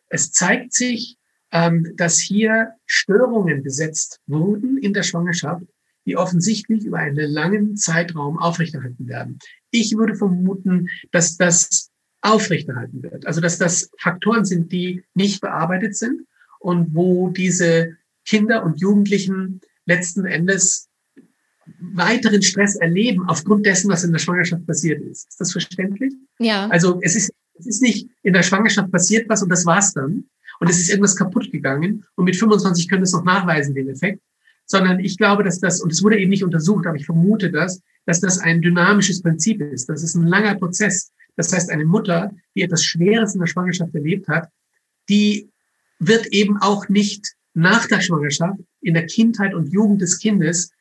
Es zeigt sich, ähm, dass hier Störungen gesetzt wurden in der Schwangerschaft, die offensichtlich über einen langen Zeitraum aufrechterhalten werden. Ich würde vermuten, dass das aufrechterhalten wird. Also dass das Faktoren sind, die nicht bearbeitet sind und wo diese Kinder und Jugendlichen letzten Endes weiteren Stress erleben aufgrund dessen, was in der Schwangerschaft passiert ist. Ist das verständlich? Ja. Also es ist, es ist nicht in der Schwangerschaft passiert was und das war's dann. Und es ist irgendwas kaputt gegangen. Und mit 25 können wir es noch nachweisen, den Effekt. Sondern ich glaube, dass das, und es wurde eben nicht untersucht, aber ich vermute das, dass das ein dynamisches Prinzip ist. Das ist ein langer Prozess. Das heißt, eine Mutter, die etwas Schweres in der Schwangerschaft erlebt hat, die wird eben auch nicht nach der Schwangerschaft in der Kindheit und Jugend des Kindes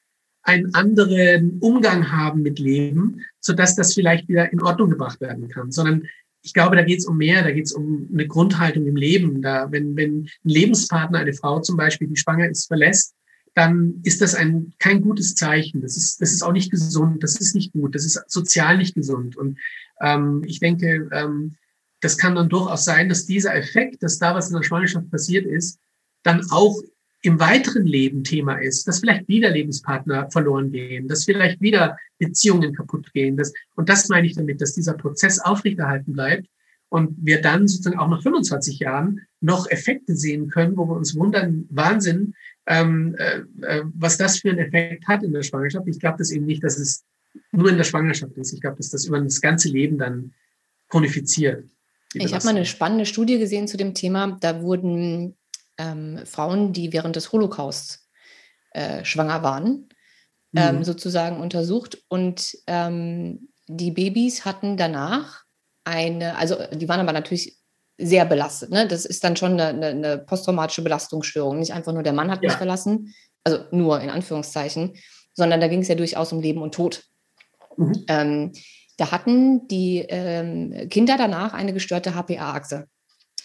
einen anderen Umgang haben mit Leben, so dass das vielleicht wieder in Ordnung gebracht werden kann, sondern ich glaube, da geht es um mehr, da geht es um eine Grundhaltung im Leben. Da, wenn, wenn ein Lebenspartner eine Frau zum Beispiel, die schwanger ist, verlässt, dann ist das ein, kein gutes Zeichen. Das ist, das ist auch nicht gesund, das ist nicht gut, das ist sozial nicht gesund. Und ähm, ich denke, ähm, das kann dann durchaus sein, dass dieser Effekt, dass da was in der Schwangerschaft passiert ist, dann auch im weiteren Leben Thema ist, dass vielleicht wieder Lebenspartner verloren gehen, dass vielleicht wieder Beziehungen kaputt gehen. Das, und das meine ich damit, dass dieser Prozess aufrechterhalten bleibt und wir dann sozusagen auch nach 25 Jahren noch Effekte sehen können, wo wir uns wundern, Wahnsinn, ähm, äh, äh, was das für einen Effekt hat in der Schwangerschaft. Ich glaube das eben nicht, dass es nur in der Schwangerschaft ist. Ich glaube, dass das über das ganze Leben dann chronifiziert. Ich habe mal eine spannende Studie gesehen zu dem Thema. Da wurden ähm, Frauen, die während des Holocausts äh, schwanger waren, ähm, mhm. sozusagen untersucht. Und ähm, die Babys hatten danach eine, also die waren aber natürlich sehr belastet. Ne? Das ist dann schon eine, eine, posttraumatische Belastungsstörung. Nicht einfach nur der Mann hat ja. mich verlassen, also nur in Anführungszeichen, sondern da ging es ja durchaus um Leben und Tod. Mhm. Ähm, da hatten die ähm, Kinder danach eine gestörte HPA-Achse.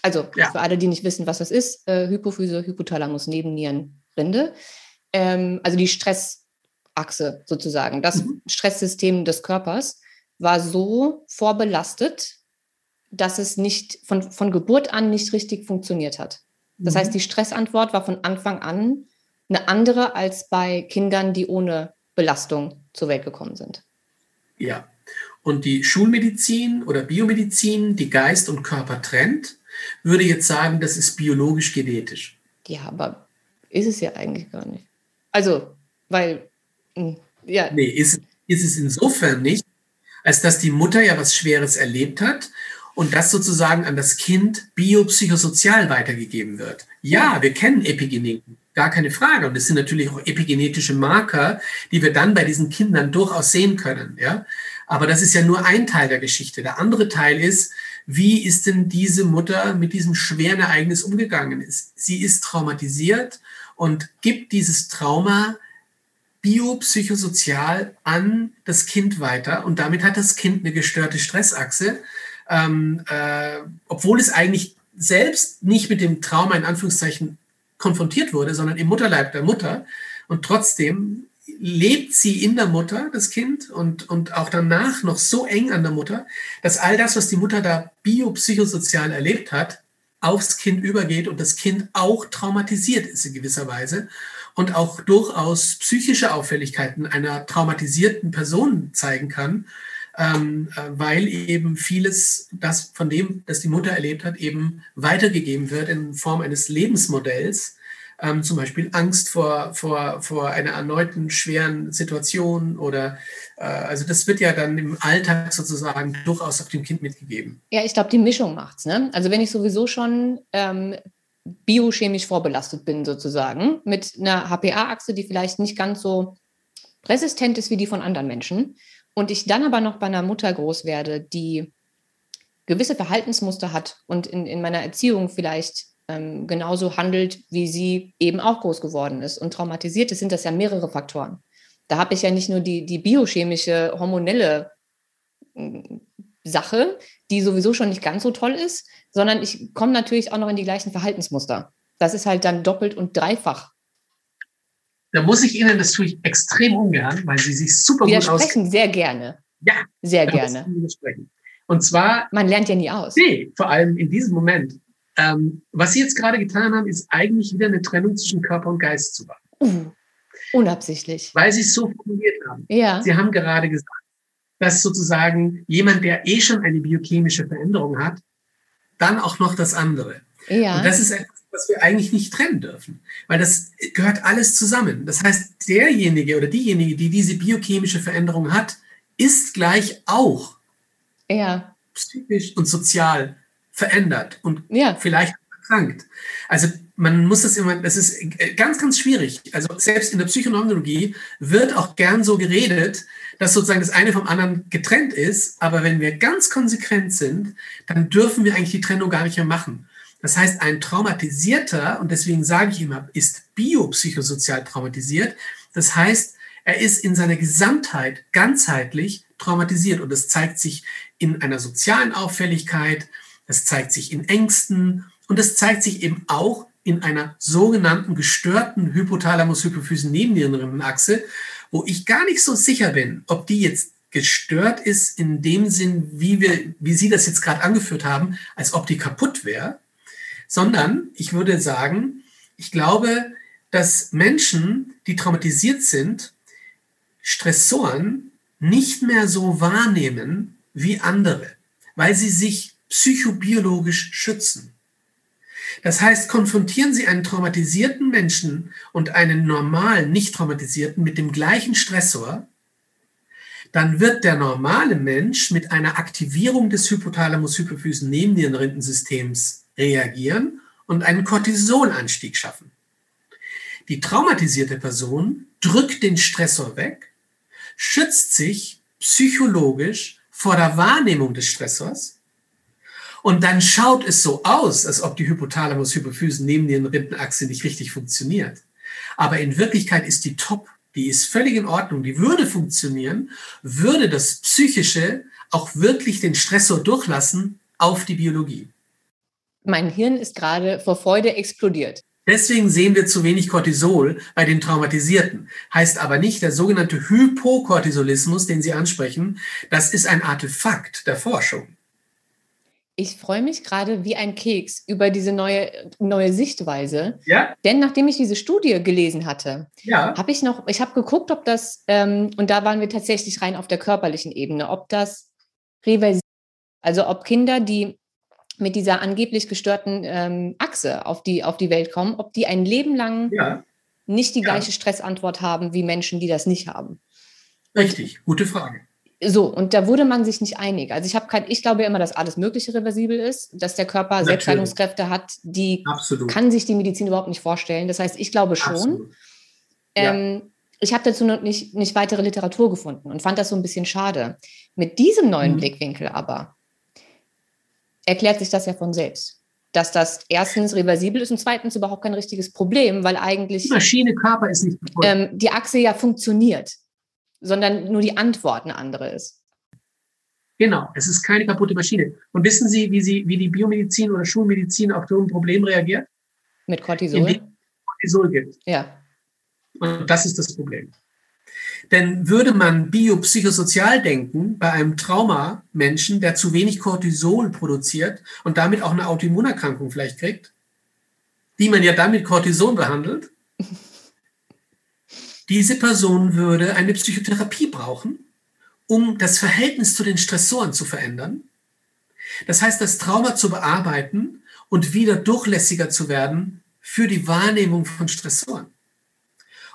Also ja. für alle, die nicht wissen, was das ist, äh, Hypophyse, Hypothalamus, Nebennierenrinde. Ähm, also die Stressachse sozusagen. Das mhm. Stresssystem des Körpers war so vorbelastet, dass es nicht von, von Geburt an nicht richtig funktioniert hat. Das mhm. heißt, die Stressantwort war von Anfang an eine andere als bei Kindern, die ohne Belastung zur Welt gekommen sind. Ja. Und die Schulmedizin oder Biomedizin, die Geist und Körper trennt, würde jetzt sagen, das ist biologisch genetisch. Ja, aber ist es ja eigentlich gar nicht. Also, weil, hm, ja. Nee, ist, ist es insofern nicht, als dass die Mutter ja was Schweres erlebt hat und das sozusagen an das Kind biopsychosozial weitergegeben wird. Ja, wir kennen Epigenetiken, gar keine Frage. Und es sind natürlich auch epigenetische Marker, die wir dann bei diesen Kindern durchaus sehen können. Ja? Aber das ist ja nur ein Teil der Geschichte. Der andere Teil ist, wie ist denn diese Mutter mit diesem schweren Ereignis umgegangen? Sie ist traumatisiert und gibt dieses Trauma biopsychosozial an das Kind weiter. Und damit hat das Kind eine gestörte Stressachse ähm, äh, obwohl es eigentlich selbst nicht mit dem Trauma in Anführungszeichen konfrontiert wurde, sondern im Mutterleib der Mutter. Und trotzdem lebt sie in der Mutter, das Kind, und, und auch danach noch so eng an der Mutter, dass all das, was die Mutter da biopsychosozial erlebt hat, aufs Kind übergeht und das Kind auch traumatisiert ist in gewisser Weise und auch durchaus psychische Auffälligkeiten einer traumatisierten Person zeigen kann ähm, äh, weil eben vieles, das von dem, das die Mutter erlebt hat, eben weitergegeben wird in Form eines Lebensmodells. Ähm, zum Beispiel Angst vor, vor, vor einer erneuten schweren Situation oder äh, also das wird ja dann im Alltag sozusagen durchaus auf dem Kind mitgegeben. Ja, ich glaube, die Mischung macht's. Ne? Also wenn ich sowieso schon ähm, biochemisch vorbelastet bin sozusagen mit einer HPA-Achse, die vielleicht nicht ganz so resistent ist wie die von anderen Menschen und ich dann aber noch bei einer Mutter groß werde, die gewisse Verhaltensmuster hat und in, in meiner Erziehung vielleicht ähm, genauso handelt, wie sie eben auch groß geworden ist und traumatisiert ist, sind das ja mehrere Faktoren. Da habe ich ja nicht nur die, die biochemische, hormonelle mm, Sache, die sowieso schon nicht ganz so toll ist, sondern ich komme natürlich auch noch in die gleichen Verhaltensmuster. Das ist halt dann doppelt und dreifach da muss ich Ihnen, das tue ich extrem ungern, weil Sie sich super gut aus. Wir sprechen sehr gerne. Ja, sehr gerne. Und zwar. Man lernt ja nie aus. Nee, vor allem in diesem Moment. Ähm, was Sie jetzt gerade getan haben, ist eigentlich wieder eine Trennung zwischen Körper und Geist zu machen. Uh, unabsichtlich. Weil Sie es so formuliert haben. Ja. Sie haben gerade gesagt, dass sozusagen jemand, der eh schon eine biochemische Veränderung hat, dann auch noch das andere. Ja. Und das ist etwas, was wir eigentlich nicht trennen dürfen, weil das gehört alles zusammen. Das heißt, derjenige oder diejenige, die diese biochemische Veränderung hat, ist gleich auch ja. psychisch und sozial verändert und ja. vielleicht erkrankt. Also man muss das immer, das ist ganz, ganz schwierig. Also selbst in der Psychoneurologie wird auch gern so geredet, dass sozusagen das eine vom anderen getrennt ist. Aber wenn wir ganz konsequent sind, dann dürfen wir eigentlich die Trennung gar nicht mehr machen. Das heißt, ein traumatisierter, und deswegen sage ich immer, ist biopsychosozial traumatisiert. Das heißt, er ist in seiner Gesamtheit ganzheitlich traumatisiert und das zeigt sich in einer sozialen Auffälligkeit, das zeigt sich in Ängsten und das zeigt sich eben auch in einer sogenannten gestörten Hypothalamus-Hypophysen-Nebennierenrindenachse, wo ich gar nicht so sicher bin, ob die jetzt gestört ist in dem Sinn, wie wir, wie Sie das jetzt gerade angeführt haben, als ob die kaputt wäre, sondern ich würde sagen, ich glaube, dass Menschen, die traumatisiert sind, Stressoren nicht mehr so wahrnehmen wie andere, weil sie sich psychobiologisch schützen. Das heißt, konfrontieren Sie einen traumatisierten Menschen und einen normalen, nicht traumatisierten mit dem gleichen Stressor, dann wird der normale Mensch mit einer Aktivierung des Hypothalamus-Hypophysen-Nebennierenrindensystems reagieren und einen Cortisolanstieg schaffen. Die traumatisierte Person drückt den Stressor weg, schützt sich psychologisch vor der Wahrnehmung des Stressors und dann schaut es so aus, als ob die Hypothalamus-Hypophysen neben den Rindenachse nicht richtig funktioniert. Aber in Wirklichkeit ist die top, die ist völlig in Ordnung, die würde funktionieren, würde das Psychische auch wirklich den Stressor durchlassen auf die Biologie. Mein Hirn ist gerade vor Freude explodiert. Deswegen sehen wir zu wenig Cortisol bei den Traumatisierten. Heißt aber nicht, der sogenannte Hypokortisolismus, den Sie ansprechen, das ist ein Artefakt der Forschung. Ich freue mich gerade wie ein Keks über diese neue, neue Sichtweise. Ja. Denn nachdem ich diese Studie gelesen hatte, ja. habe ich noch, ich habe geguckt, ob das, ähm, und da waren wir tatsächlich rein auf der körperlichen Ebene, ob das reversiert, also ob Kinder, die mit dieser angeblich gestörten ähm, Achse auf die, auf die Welt kommen, ob die ein Leben lang ja. nicht die gleiche Stressantwort haben wie Menschen, die das nicht haben. Richtig, gute Frage. So, und da wurde man sich nicht einig. Also ich habe kein, ich glaube ja immer, dass alles Mögliche reversibel ist, dass der Körper Natürlich. Selbstheilungskräfte hat, die Absolut. kann sich die Medizin überhaupt nicht vorstellen. Das heißt, ich glaube schon. Ja. Ähm, ich habe dazu noch nicht, nicht weitere Literatur gefunden und fand das so ein bisschen schade. Mit diesem neuen mhm. Blickwinkel aber erklärt sich das ja von selbst. Dass das erstens reversibel ist und zweitens überhaupt kein richtiges Problem, weil eigentlich. Die Maschine Körper ist nicht ähm, Die Achse ja funktioniert sondern nur die Antwort eine andere ist. Genau, es ist keine kaputte Maschine. Und wissen Sie, wie, Sie, wie die Biomedizin oder Schulmedizin auf so ein Problem reagiert? Mit Cortisol? Indem Cortisol gibt. Ja. Und das ist das Problem. Denn würde man biopsychosozial denken bei einem Traumamenschen, der zu wenig Cortisol produziert und damit auch eine Autoimmunerkrankung vielleicht kriegt, die man ja dann mit Cortison behandelt, diese Person würde eine Psychotherapie brauchen, um das Verhältnis zu den Stressoren zu verändern. Das heißt, das Trauma zu bearbeiten und wieder durchlässiger zu werden für die Wahrnehmung von Stressoren.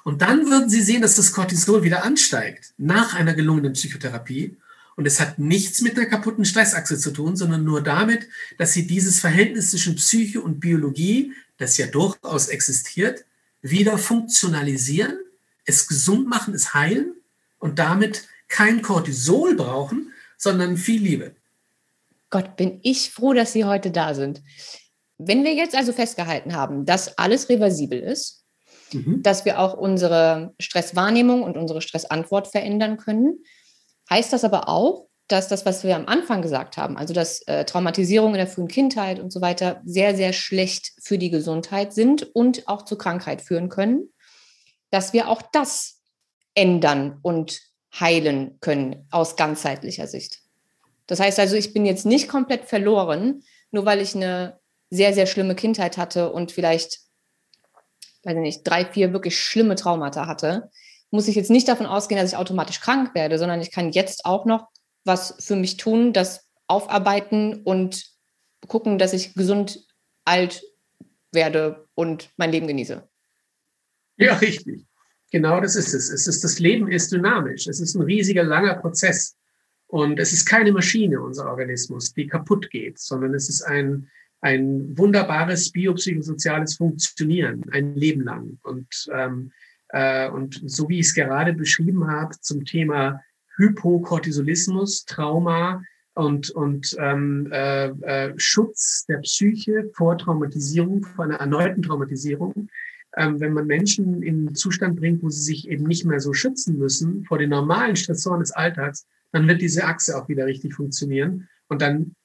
Und dann würden Sie sehen, dass das Cortisol wieder ansteigt nach einer gelungenen Psychotherapie. Und es hat nichts mit einer kaputten Stressachse zu tun, sondern nur damit, dass Sie dieses Verhältnis zwischen Psyche und Biologie, das ja durchaus existiert, wieder funktionalisieren es gesund machen, es heilen und damit kein Cortisol brauchen, sondern viel Liebe. Gott, bin ich froh, dass Sie heute da sind. Wenn wir jetzt also festgehalten haben, dass alles reversibel ist, mhm. dass wir auch unsere Stresswahrnehmung und unsere Stressantwort verändern können, heißt das aber auch, dass das, was wir am Anfang gesagt haben, also dass äh, Traumatisierung in der frühen Kindheit und so weiter sehr, sehr schlecht für die Gesundheit sind und auch zu Krankheit führen können dass wir auch das ändern und heilen können aus ganzheitlicher Sicht. Das heißt also, ich bin jetzt nicht komplett verloren, nur weil ich eine sehr, sehr schlimme Kindheit hatte und vielleicht, weiß ich nicht, drei, vier wirklich schlimme Traumata hatte, muss ich jetzt nicht davon ausgehen, dass ich automatisch krank werde, sondern ich kann jetzt auch noch was für mich tun, das aufarbeiten und gucken, dass ich gesund alt werde und mein Leben genieße. Ja, richtig. Genau das ist es. Es ist das Leben ist dynamisch. Es ist ein riesiger, langer Prozess. Und es ist keine Maschine, unser Organismus, die kaputt geht, sondern es ist ein, ein wunderbares biopsychosoziales Funktionieren, ein Leben lang. Und, ähm, äh, und so wie ich es gerade beschrieben habe zum Thema Hypokortisolismus, Trauma und, und ähm, äh, äh, Schutz der Psyche vor Traumatisierung, vor einer erneuten Traumatisierung, ähm, wenn man Menschen in einen Zustand bringt, wo sie sich eben nicht mehr so schützen müssen vor den normalen Stressoren des Alltags, dann wird diese Achse auch wieder richtig funktionieren und dann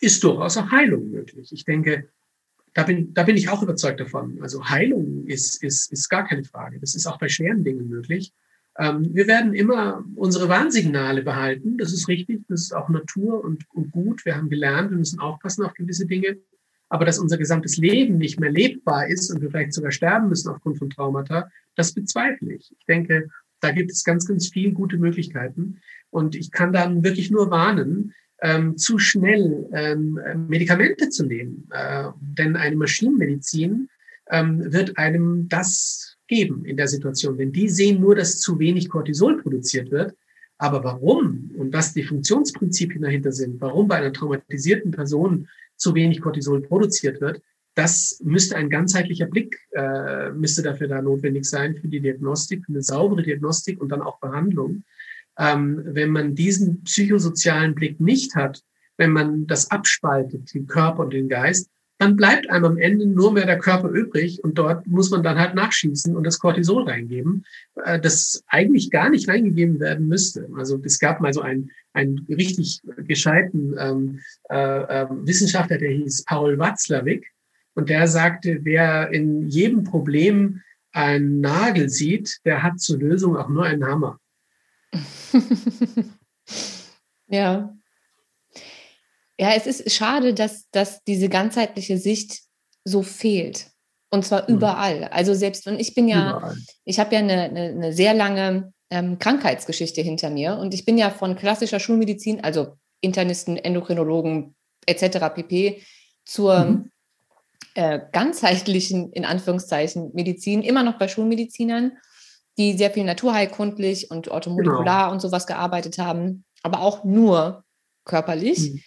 ist durchaus auch Heilung möglich. Ich denke, da bin, da bin ich auch überzeugt davon. Also Heilung ist, ist, ist gar keine Frage. Das ist auch bei schweren Dingen möglich. Ähm, wir werden immer unsere Warnsignale behalten. Das ist richtig. Das ist auch Natur und, und gut. Wir haben gelernt, wir müssen aufpassen auf gewisse Dinge. Aber dass unser gesamtes Leben nicht mehr lebbar ist und wir vielleicht sogar sterben müssen aufgrund von Traumata, das bezweifle ich. Ich denke, da gibt es ganz, ganz viele gute Möglichkeiten. Und ich kann dann wirklich nur warnen, ähm, zu schnell ähm, Medikamente zu nehmen. Äh, denn eine Maschinenmedizin ähm, wird einem das geben in der Situation. Denn die sehen nur, dass zu wenig Cortisol produziert wird. Aber warum und was die Funktionsprinzipien dahinter sind, warum bei einer traumatisierten Person zu wenig Cortisol produziert wird. Das müsste ein ganzheitlicher Blick, äh, müsste dafür da notwendig sein für die Diagnostik, für eine saubere Diagnostik und dann auch Behandlung. Ähm, wenn man diesen psychosozialen Blick nicht hat, wenn man das abspaltet, den Körper und den Geist, dann bleibt einem am Ende nur mehr der Körper übrig und dort muss man dann halt nachschießen und das Cortisol reingeben, äh, das eigentlich gar nicht reingegeben werden müsste. Also es gab mal so einen, einen richtig gescheiten ähm, äh, äh, Wissenschaftler, der hieß Paul Watzlawick und der sagte, wer in jedem Problem einen Nagel sieht, der hat zur Lösung auch nur einen Hammer. ja, ja, es ist schade, dass, dass diese ganzheitliche Sicht so fehlt. Und zwar mhm. überall. Also selbst wenn ich bin ja, überall. ich habe ja eine, eine, eine, sehr lange ähm, Krankheitsgeschichte hinter mir und ich bin ja von klassischer Schulmedizin, also Internisten, Endokrinologen etc. pp. zur mhm. äh, ganzheitlichen, in Anführungszeichen, Medizin, immer noch bei Schulmedizinern die sehr viel naturheilkundlich und orthomolekular genau. und sowas gearbeitet haben, aber auch nur körperlich. Mhm.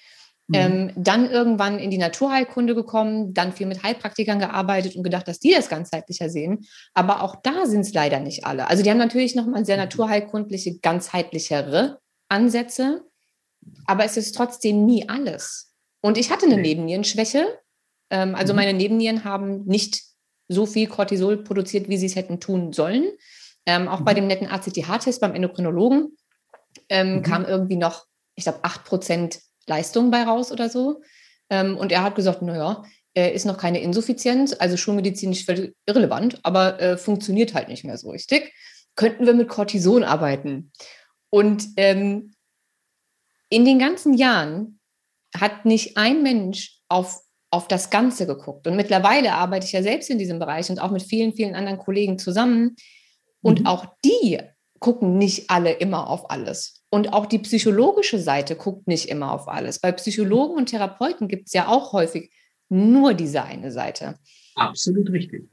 Ähm, mhm. dann irgendwann in die Naturheilkunde gekommen, dann viel mit Heilpraktikern gearbeitet und gedacht, dass die das ganzheitlicher sehen. Aber auch da sind es leider nicht alle. Also die haben natürlich nochmal sehr mhm. naturheilkundliche, ganzheitlichere Ansätze, aber es ist trotzdem nie alles. Und ich hatte eine Nebennierenschwäche. Ähm, also mhm. meine Nebennieren haben nicht so viel Cortisol produziert, wie sie es hätten tun sollen. Ähm, auch mhm. bei dem netten ACTH-Test beim Endokrinologen ähm, mhm. kam irgendwie noch, ich glaube, 8% Leistung bei raus oder so. Ähm, und er hat gesagt, naja, äh, ist noch keine Insuffizienz, also schulmedizinisch völlig irrelevant, aber äh, funktioniert halt nicht mehr so richtig. Könnten wir mit Cortison arbeiten? Und ähm, in den ganzen Jahren hat nicht ein Mensch auf, auf das Ganze geguckt. Und mittlerweile arbeite ich ja selbst in diesem Bereich und auch mit vielen, vielen anderen Kollegen zusammen. Und mhm. auch die gucken nicht alle immer auf alles. Und auch die psychologische Seite guckt nicht immer auf alles. Bei Psychologen und Therapeuten gibt es ja auch häufig nur diese eine Seite. Absolut richtig.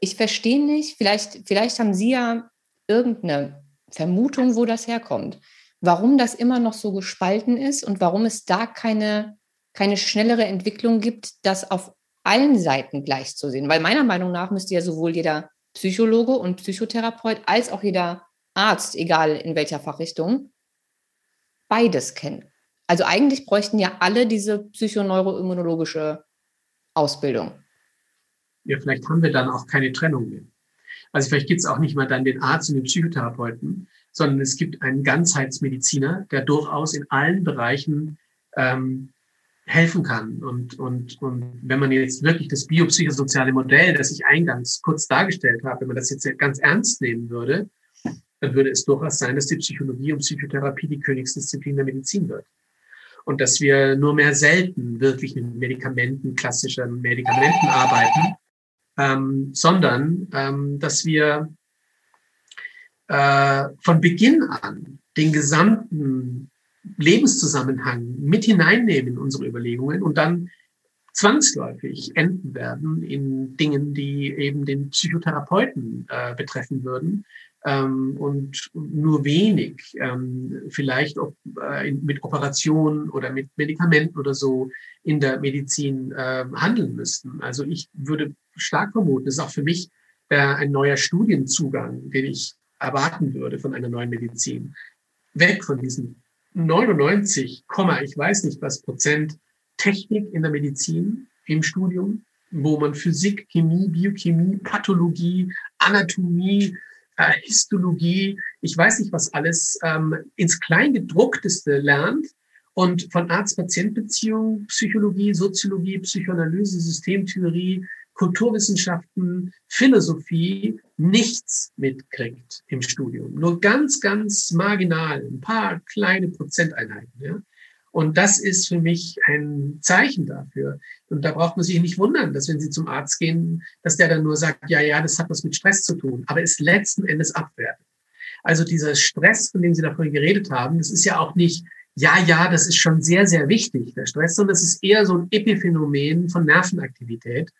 Ich verstehe nicht, vielleicht, vielleicht haben Sie ja irgendeine Vermutung, wo das herkommt. Warum das immer noch so gespalten ist und warum es da keine, keine schnellere Entwicklung gibt, das auf allen Seiten gleich zu sehen. Weil meiner Meinung nach müsste ja sowohl jeder Psychologe und Psychotherapeut als auch jeder Arzt, egal in welcher Fachrichtung, beides kennen. Also eigentlich bräuchten ja alle diese psychoneuroimmunologische Ausbildung. Ja, vielleicht haben wir dann auch keine Trennung mehr. Also vielleicht gibt es auch nicht mal dann den Arzt und den Psychotherapeuten, sondern es gibt einen Ganzheitsmediziner, der durchaus in allen Bereichen ähm, helfen kann. Und, und, und wenn man jetzt wirklich das biopsychosoziale Modell, das ich eingangs kurz dargestellt habe, wenn man das jetzt ganz ernst nehmen würde, dann würde es durchaus sein, dass die Psychologie und Psychotherapie die Königsdisziplin der Medizin wird. Und dass wir nur mehr selten wirklich mit Medikamenten, klassischen Medikamenten arbeiten, ähm, sondern ähm, dass wir äh, von Beginn an den gesamten Lebenszusammenhang mit hineinnehmen in unsere Überlegungen und dann zwangsläufig enden werden in Dingen, die eben den Psychotherapeuten äh, betreffen würden, ähm, und nur wenig ähm, vielleicht ob, äh, mit Operationen oder mit Medikamenten oder so in der Medizin äh, handeln müssten. Also ich würde stark vermuten, das ist auch für mich äh, ein neuer Studienzugang, den ich erwarten würde von einer neuen Medizin. Weg von diesen 99, ich weiß nicht was Prozent Technik in der Medizin im Studium, wo man Physik, Chemie, Biochemie, Pathologie, Anatomie, äh, Histologie, ich weiß nicht was alles, ähm, ins Kleingedruckteste lernt und von Arzt-Patient-Beziehungen, Psychologie, Soziologie, Psychoanalyse, Systemtheorie, Kulturwissenschaften, Philosophie nichts mitkriegt im Studium. Nur ganz, ganz marginal, ein paar kleine Prozenteinheiten. Ja? Und das ist für mich ein Zeichen dafür. Und da braucht man sich nicht wundern, dass wenn Sie zum Arzt gehen, dass der dann nur sagt, ja, ja, das hat was mit Stress zu tun, aber ist letzten Endes abwertet. Also dieser Stress, von dem Sie davon geredet haben, das ist ja auch nicht, ja, ja, das ist schon sehr, sehr wichtig, der Stress, sondern es ist eher so ein Epiphänomen von Nervenaktivität.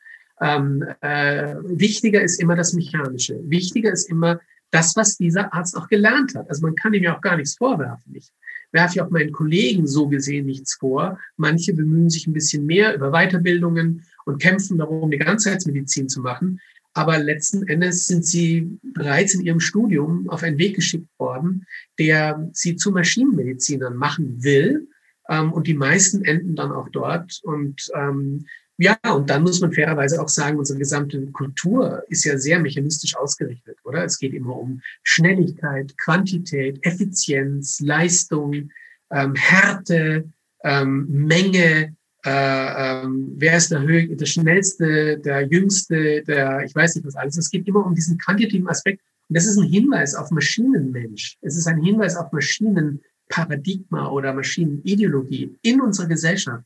Ähm, äh, wichtiger ist immer das Mechanische. Wichtiger ist immer das, was dieser Arzt auch gelernt hat. Also man kann ihm ja auch gar nichts vorwerfen. Ich werfe ich auch meinen Kollegen so gesehen nichts vor. Manche bemühen sich ein bisschen mehr über Weiterbildungen und kämpfen darum, die Ganzheitsmedizin zu machen. Aber letzten Endes sind sie bereits in ihrem Studium auf einen Weg geschickt worden, der sie zu Maschinenmedizinern machen will. Ähm, und die meisten enden dann auch dort. Und ähm, ja, und dann muss man fairerweise auch sagen, unsere gesamte Kultur ist ja sehr mechanistisch ausgerichtet, oder? Es geht immer um Schnelligkeit, Quantität, Effizienz, Leistung, ähm, Härte, ähm, Menge, äh, ähm, wer ist der, Höhe, der schnellste, der jüngste, der, ich weiß nicht was alles. Es geht immer um diesen quantitativen Aspekt. Und das ist ein Hinweis auf Maschinenmensch. Es ist ein Hinweis auf Maschinenparadigma oder Maschinenideologie in unserer Gesellschaft.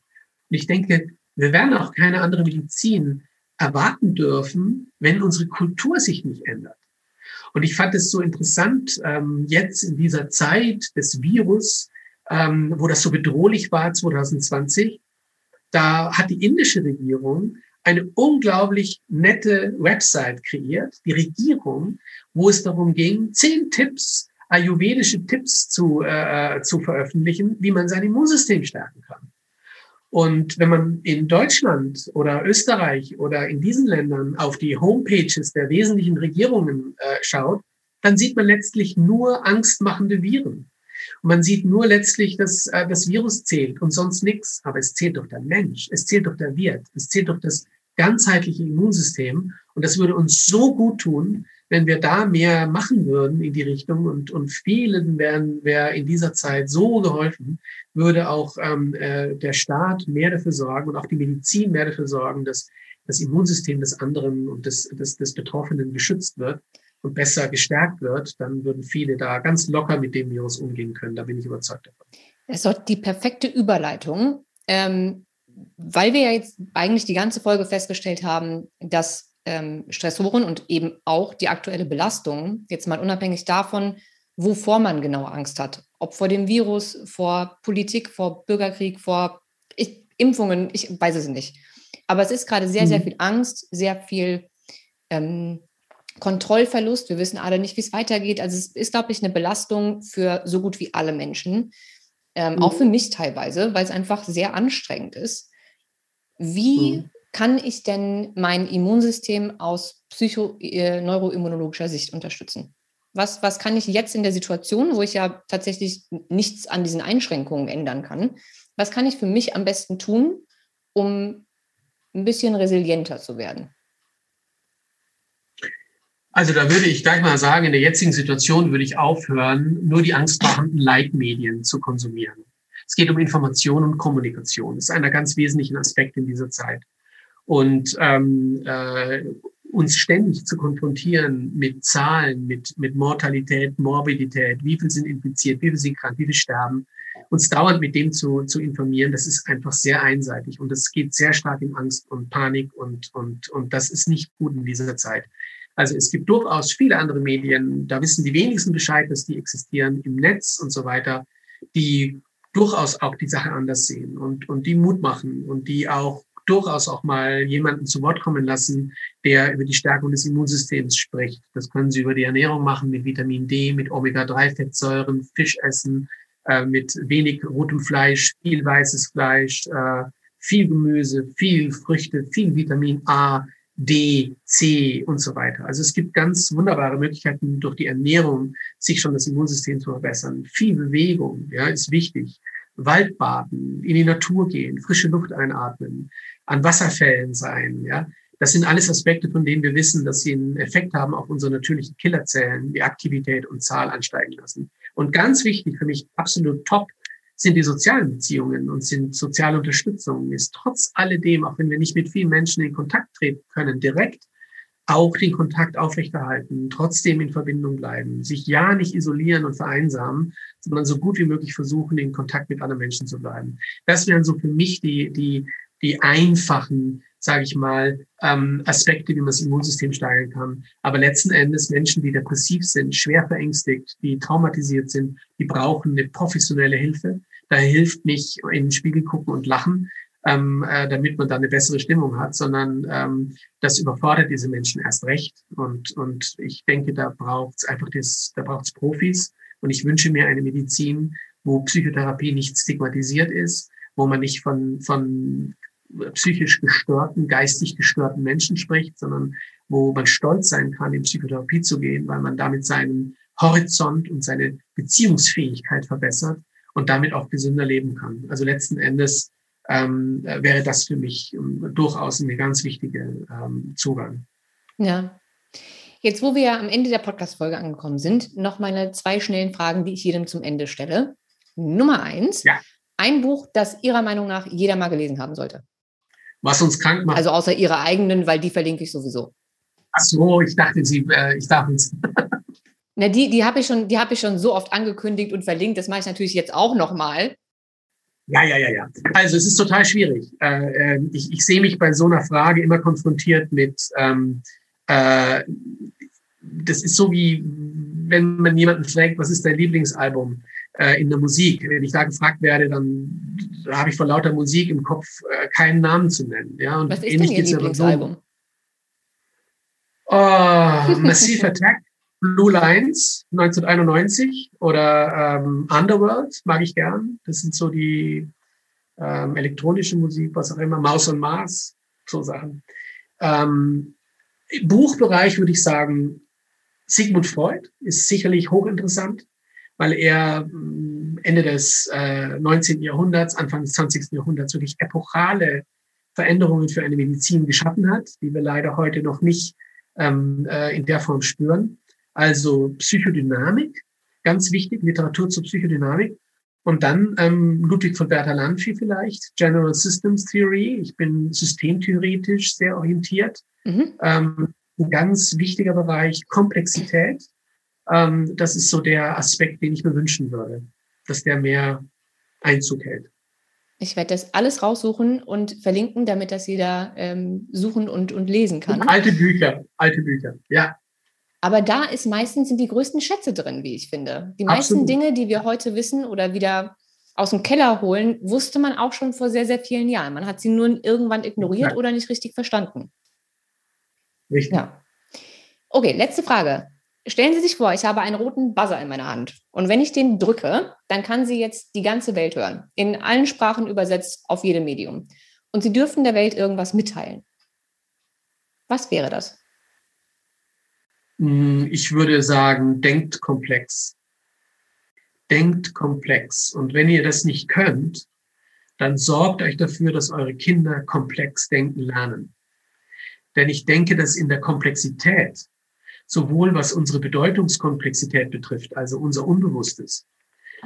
Und ich denke, wir werden auch keine andere Medizin erwarten dürfen, wenn unsere Kultur sich nicht ändert. Und ich fand es so interessant, ähm, jetzt in dieser Zeit des Virus, ähm, wo das so bedrohlich war 2020, da hat die indische Regierung eine unglaublich nette Website kreiert, die Regierung, wo es darum ging, zehn Tipps, ayurvedische Tipps zu, äh, zu veröffentlichen, wie man sein Immunsystem stärken kann. Und wenn man in Deutschland oder Österreich oder in diesen Ländern auf die Homepages der wesentlichen Regierungen äh, schaut, dann sieht man letztlich nur angstmachende Viren. Und man sieht nur letztlich, dass äh, das Virus zählt und sonst nichts. Aber es zählt doch der Mensch, es zählt doch der Wirt, es zählt doch das ganzheitliche Immunsystem. Und das würde uns so gut tun, wenn wir da mehr machen würden in die Richtung und, und vielen wären, wäre in dieser Zeit so geholfen, würde auch ähm, äh, der Staat mehr dafür sorgen und auch die Medizin mehr dafür sorgen, dass das Immunsystem des anderen und des, des, des Betroffenen geschützt wird und besser gestärkt wird, dann würden viele da ganz locker mit dem Virus umgehen können. Da bin ich überzeugt davon. Das ist die perfekte Überleitung, ähm, weil wir ja jetzt eigentlich die ganze Folge festgestellt haben, dass ähm, Stressoren und eben auch die aktuelle Belastung, jetzt mal unabhängig davon, wovor man genau Angst hat, ob vor dem Virus, vor Politik, vor Bürgerkrieg, vor ich, Impfungen, ich weiß es nicht. Aber es ist gerade sehr, mhm. sehr viel Angst, sehr viel ähm, Kontrollverlust. Wir wissen alle nicht, wie es weitergeht. Also es ist, glaube ich, eine Belastung für so gut wie alle Menschen. Ähm, mhm. Auch für mich teilweise, weil es einfach sehr anstrengend ist. Wie mhm. Kann ich denn mein Immunsystem aus psycho-neuroimmunologischer äh, Sicht unterstützen? Was, was kann ich jetzt in der Situation, wo ich ja tatsächlich nichts an diesen Einschränkungen ändern kann, was kann ich für mich am besten tun, um ein bisschen resilienter zu werden? Also da würde ich gleich mal sagen, in der jetzigen Situation würde ich aufhören, nur die angstmachenden Leitmedien zu konsumieren. Es geht um Information und Kommunikation. Das ist einer ganz wesentlichen Aspekt in dieser Zeit. Und ähm, äh, uns ständig zu konfrontieren mit Zahlen, mit, mit Mortalität, Morbidität, wie viel sind infiziert, wie viel sind krank, wie viel sterben, uns dauernd mit dem zu, zu informieren, das ist einfach sehr einseitig und das geht sehr stark in Angst und Panik und, und, und das ist nicht gut in dieser Zeit. Also es gibt durchaus viele andere Medien, da wissen die wenigsten Bescheid, dass die existieren im Netz und so weiter, die durchaus auch die Sache anders sehen und, und die Mut machen und die auch durchaus auch mal jemanden zu Wort kommen lassen, der über die Stärkung des Immunsystems spricht. Das können Sie über die Ernährung machen mit Vitamin D, mit Omega-3-Fettsäuren, Fisch essen, äh, mit wenig rotem Fleisch, viel weißes Fleisch, äh, viel Gemüse, viel Früchte, viel Vitamin A, D, C und so weiter. Also es gibt ganz wunderbare Möglichkeiten, durch die Ernährung sich schon das Immunsystem zu verbessern. Viel Bewegung ja, ist wichtig. Waldbaden, in die Natur gehen, frische Luft einatmen, an Wasserfällen sein. Ja, das sind alles Aspekte, von denen wir wissen, dass sie einen Effekt haben auf unsere natürlichen Killerzellen, die Aktivität und Zahl ansteigen lassen. Und ganz wichtig für mich, absolut top, sind die sozialen Beziehungen und sind soziale Unterstützung, ist trotz alledem, auch wenn wir nicht mit vielen Menschen in Kontakt treten können, direkt auch den Kontakt aufrechterhalten, trotzdem in Verbindung bleiben, sich ja nicht isolieren und vereinsamen, sondern so gut wie möglich versuchen, in Kontakt mit anderen Menschen zu bleiben. Das wären so für mich die, die, die einfachen, sage ich mal, ähm, Aspekte, wie man das Immunsystem steigern kann. Aber letzten Endes Menschen, die depressiv sind, schwer verängstigt, die traumatisiert sind, die brauchen eine professionelle Hilfe. Da hilft nicht in den Spiegel gucken und lachen, ähm, äh, damit man da eine bessere Stimmung hat, sondern ähm, das überfordert diese Menschen erst recht. Und, und ich denke, da braucht es einfach das, da braucht es Profis. Und ich wünsche mir eine Medizin, wo Psychotherapie nicht stigmatisiert ist, wo man nicht von, von psychisch gestörten, geistig gestörten Menschen spricht, sondern wo man stolz sein kann, in Psychotherapie zu gehen, weil man damit seinen Horizont und seine Beziehungsfähigkeit verbessert und damit auch gesünder leben kann. Also letzten Endes ähm, wäre das für mich ähm, durchaus eine ganz wichtige ähm, Zugang. Ja. Jetzt, wo wir am Ende der Podcast-Folge angekommen sind, noch meine zwei schnellen Fragen, die ich jedem zum Ende stelle. Nummer eins. Ja. Ein Buch, das Ihrer Meinung nach jeder mal gelesen haben sollte was uns krank macht. Also außer Ihre eigenen, weil die verlinke ich sowieso. Ach so, ich dachte, Sie, äh, ich darf es. Na, die, die habe ich, schon, hab ich schon so oft angekündigt und verlinkt. Das mache ich natürlich jetzt auch nochmal. Ja, ja, ja, ja. Also es ist total schwierig. Äh, äh, ich, ich sehe mich bei so einer Frage immer konfrontiert mit, ähm, äh, das ist so wie, wenn man jemanden fragt, was ist dein Lieblingsalbum? äh, in der Musik. Wenn ich da gefragt werde, dann da habe ich vor lauter Musik im Kopf äh, keinen Namen zu nennen. Ja, und Was ist denn Ihr Lieblingsalbum? Oh, Massive Attack, Blue Lines 1991 oder ähm, Underworld mag ich gern. Das sind so die ähm, elektronische Musik, was auch immer, Maus und Mars, so Sachen. Ähm, Im Buchbereich würde ich sagen, Sigmund Freud ist sicherlich hochinteressant, weil er mm, Ende des äh, 19. Jahrhunderts, Anfang des 20. Jahrhunderts wirklich epochale Veränderungen für eine Medizin geschaffen hat, die wir leider heute noch nicht ähm, äh, in der Form spüren. Also Psychodynamik, ganz wichtig, Literatur zur Psychodynamik. Und dann ähm, Ludwig von Bertalanffy vielleicht, General Systems Theory. Ich bin systemtheoretisch sehr orientiert. Mhm. Ähm, ein ganz wichtiger Bereich, Komplexität. Ähm, das ist so der Aspekt, den ich mir wünschen würde, dass der mehr Einzug hält. Ich werde das alles raussuchen und verlinken, damit das jeder ähm, suchen und, und lesen kann. Und alte Bücher, alte Bücher, ja. Aber da ist meistens sind die größten Schätze drin, wie ich finde. Die meisten Absolut. Dinge, die wir heute wissen oder wieder aus dem Keller holen, wusste man auch schon vor sehr, sehr vielen Jahren. Man hat sie nur irgendwann ignoriert ja. oder nicht richtig verstanden. Richtig. Ja. Okay, letzte Frage. Stellen Sie sich vor, ich habe einen roten Buzzer in meiner Hand. Und wenn ich den drücke, dann kann sie jetzt die ganze Welt hören. In allen Sprachen übersetzt auf jedem Medium. Und Sie dürfen der Welt irgendwas mitteilen. Was wäre das? Hm, ich würde sagen, denkt komplex. Denkt komplex. Und wenn ihr das nicht könnt, dann sorgt euch dafür, dass eure Kinder komplex denken lernen. Denn ich denke, dass in der Komplexität, sowohl was unsere Bedeutungskomplexität betrifft, also unser Unbewusstes,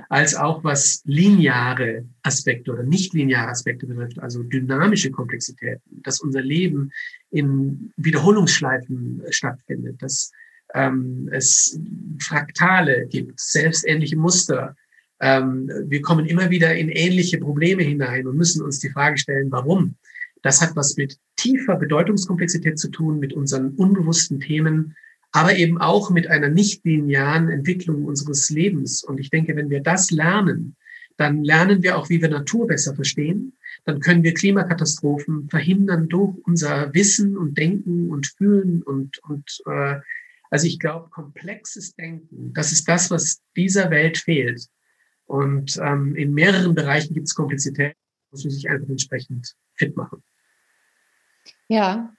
als auch was lineare Aspekte oder nicht lineare Aspekte betrifft, also dynamische Komplexitäten, dass unser Leben in Wiederholungsschleifen stattfindet, dass ähm, es Fraktale gibt, selbstähnliche Muster. Ähm, wir kommen immer wieder in ähnliche Probleme hinein und müssen uns die Frage stellen, warum? Das hat was mit tiefer Bedeutungskomplexität zu tun, mit unseren unbewussten Themen, aber eben auch mit einer nicht linearen Entwicklung unseres Lebens. Und ich denke, wenn wir das lernen, dann lernen wir auch, wie wir Natur besser verstehen. Dann können wir Klimakatastrophen verhindern durch unser Wissen und Denken und Fühlen und, und äh, also ich glaube, komplexes Denken, das ist das, was dieser Welt fehlt. Und ähm, in mehreren Bereichen gibt es Komplexität, muss man sich einfach entsprechend fit machen. Ja,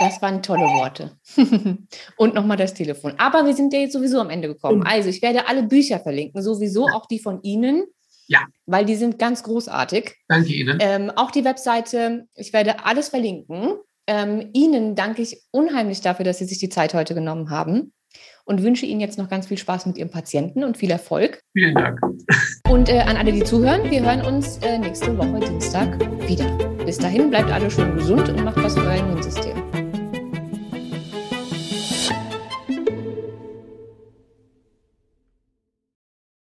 das waren tolle Worte. und nochmal das Telefon. Aber wir sind ja jetzt sowieso am Ende gekommen. Also ich werde alle Bücher verlinken, sowieso auch die von Ihnen. Ja. Weil die sind ganz großartig. Danke Ihnen. Ähm, auch die Webseite, ich werde alles verlinken. Ähm, Ihnen danke ich unheimlich dafür, dass Sie sich die Zeit heute genommen haben und wünsche Ihnen jetzt noch ganz viel Spaß mit Ihrem Patienten und viel Erfolg. Vielen Dank. Und äh, an alle, die zuhören, wir hören uns äh, nächste Woche Dienstag wieder. Bis dahin bleibt alle schön gesund und macht was für euer Immunsystem.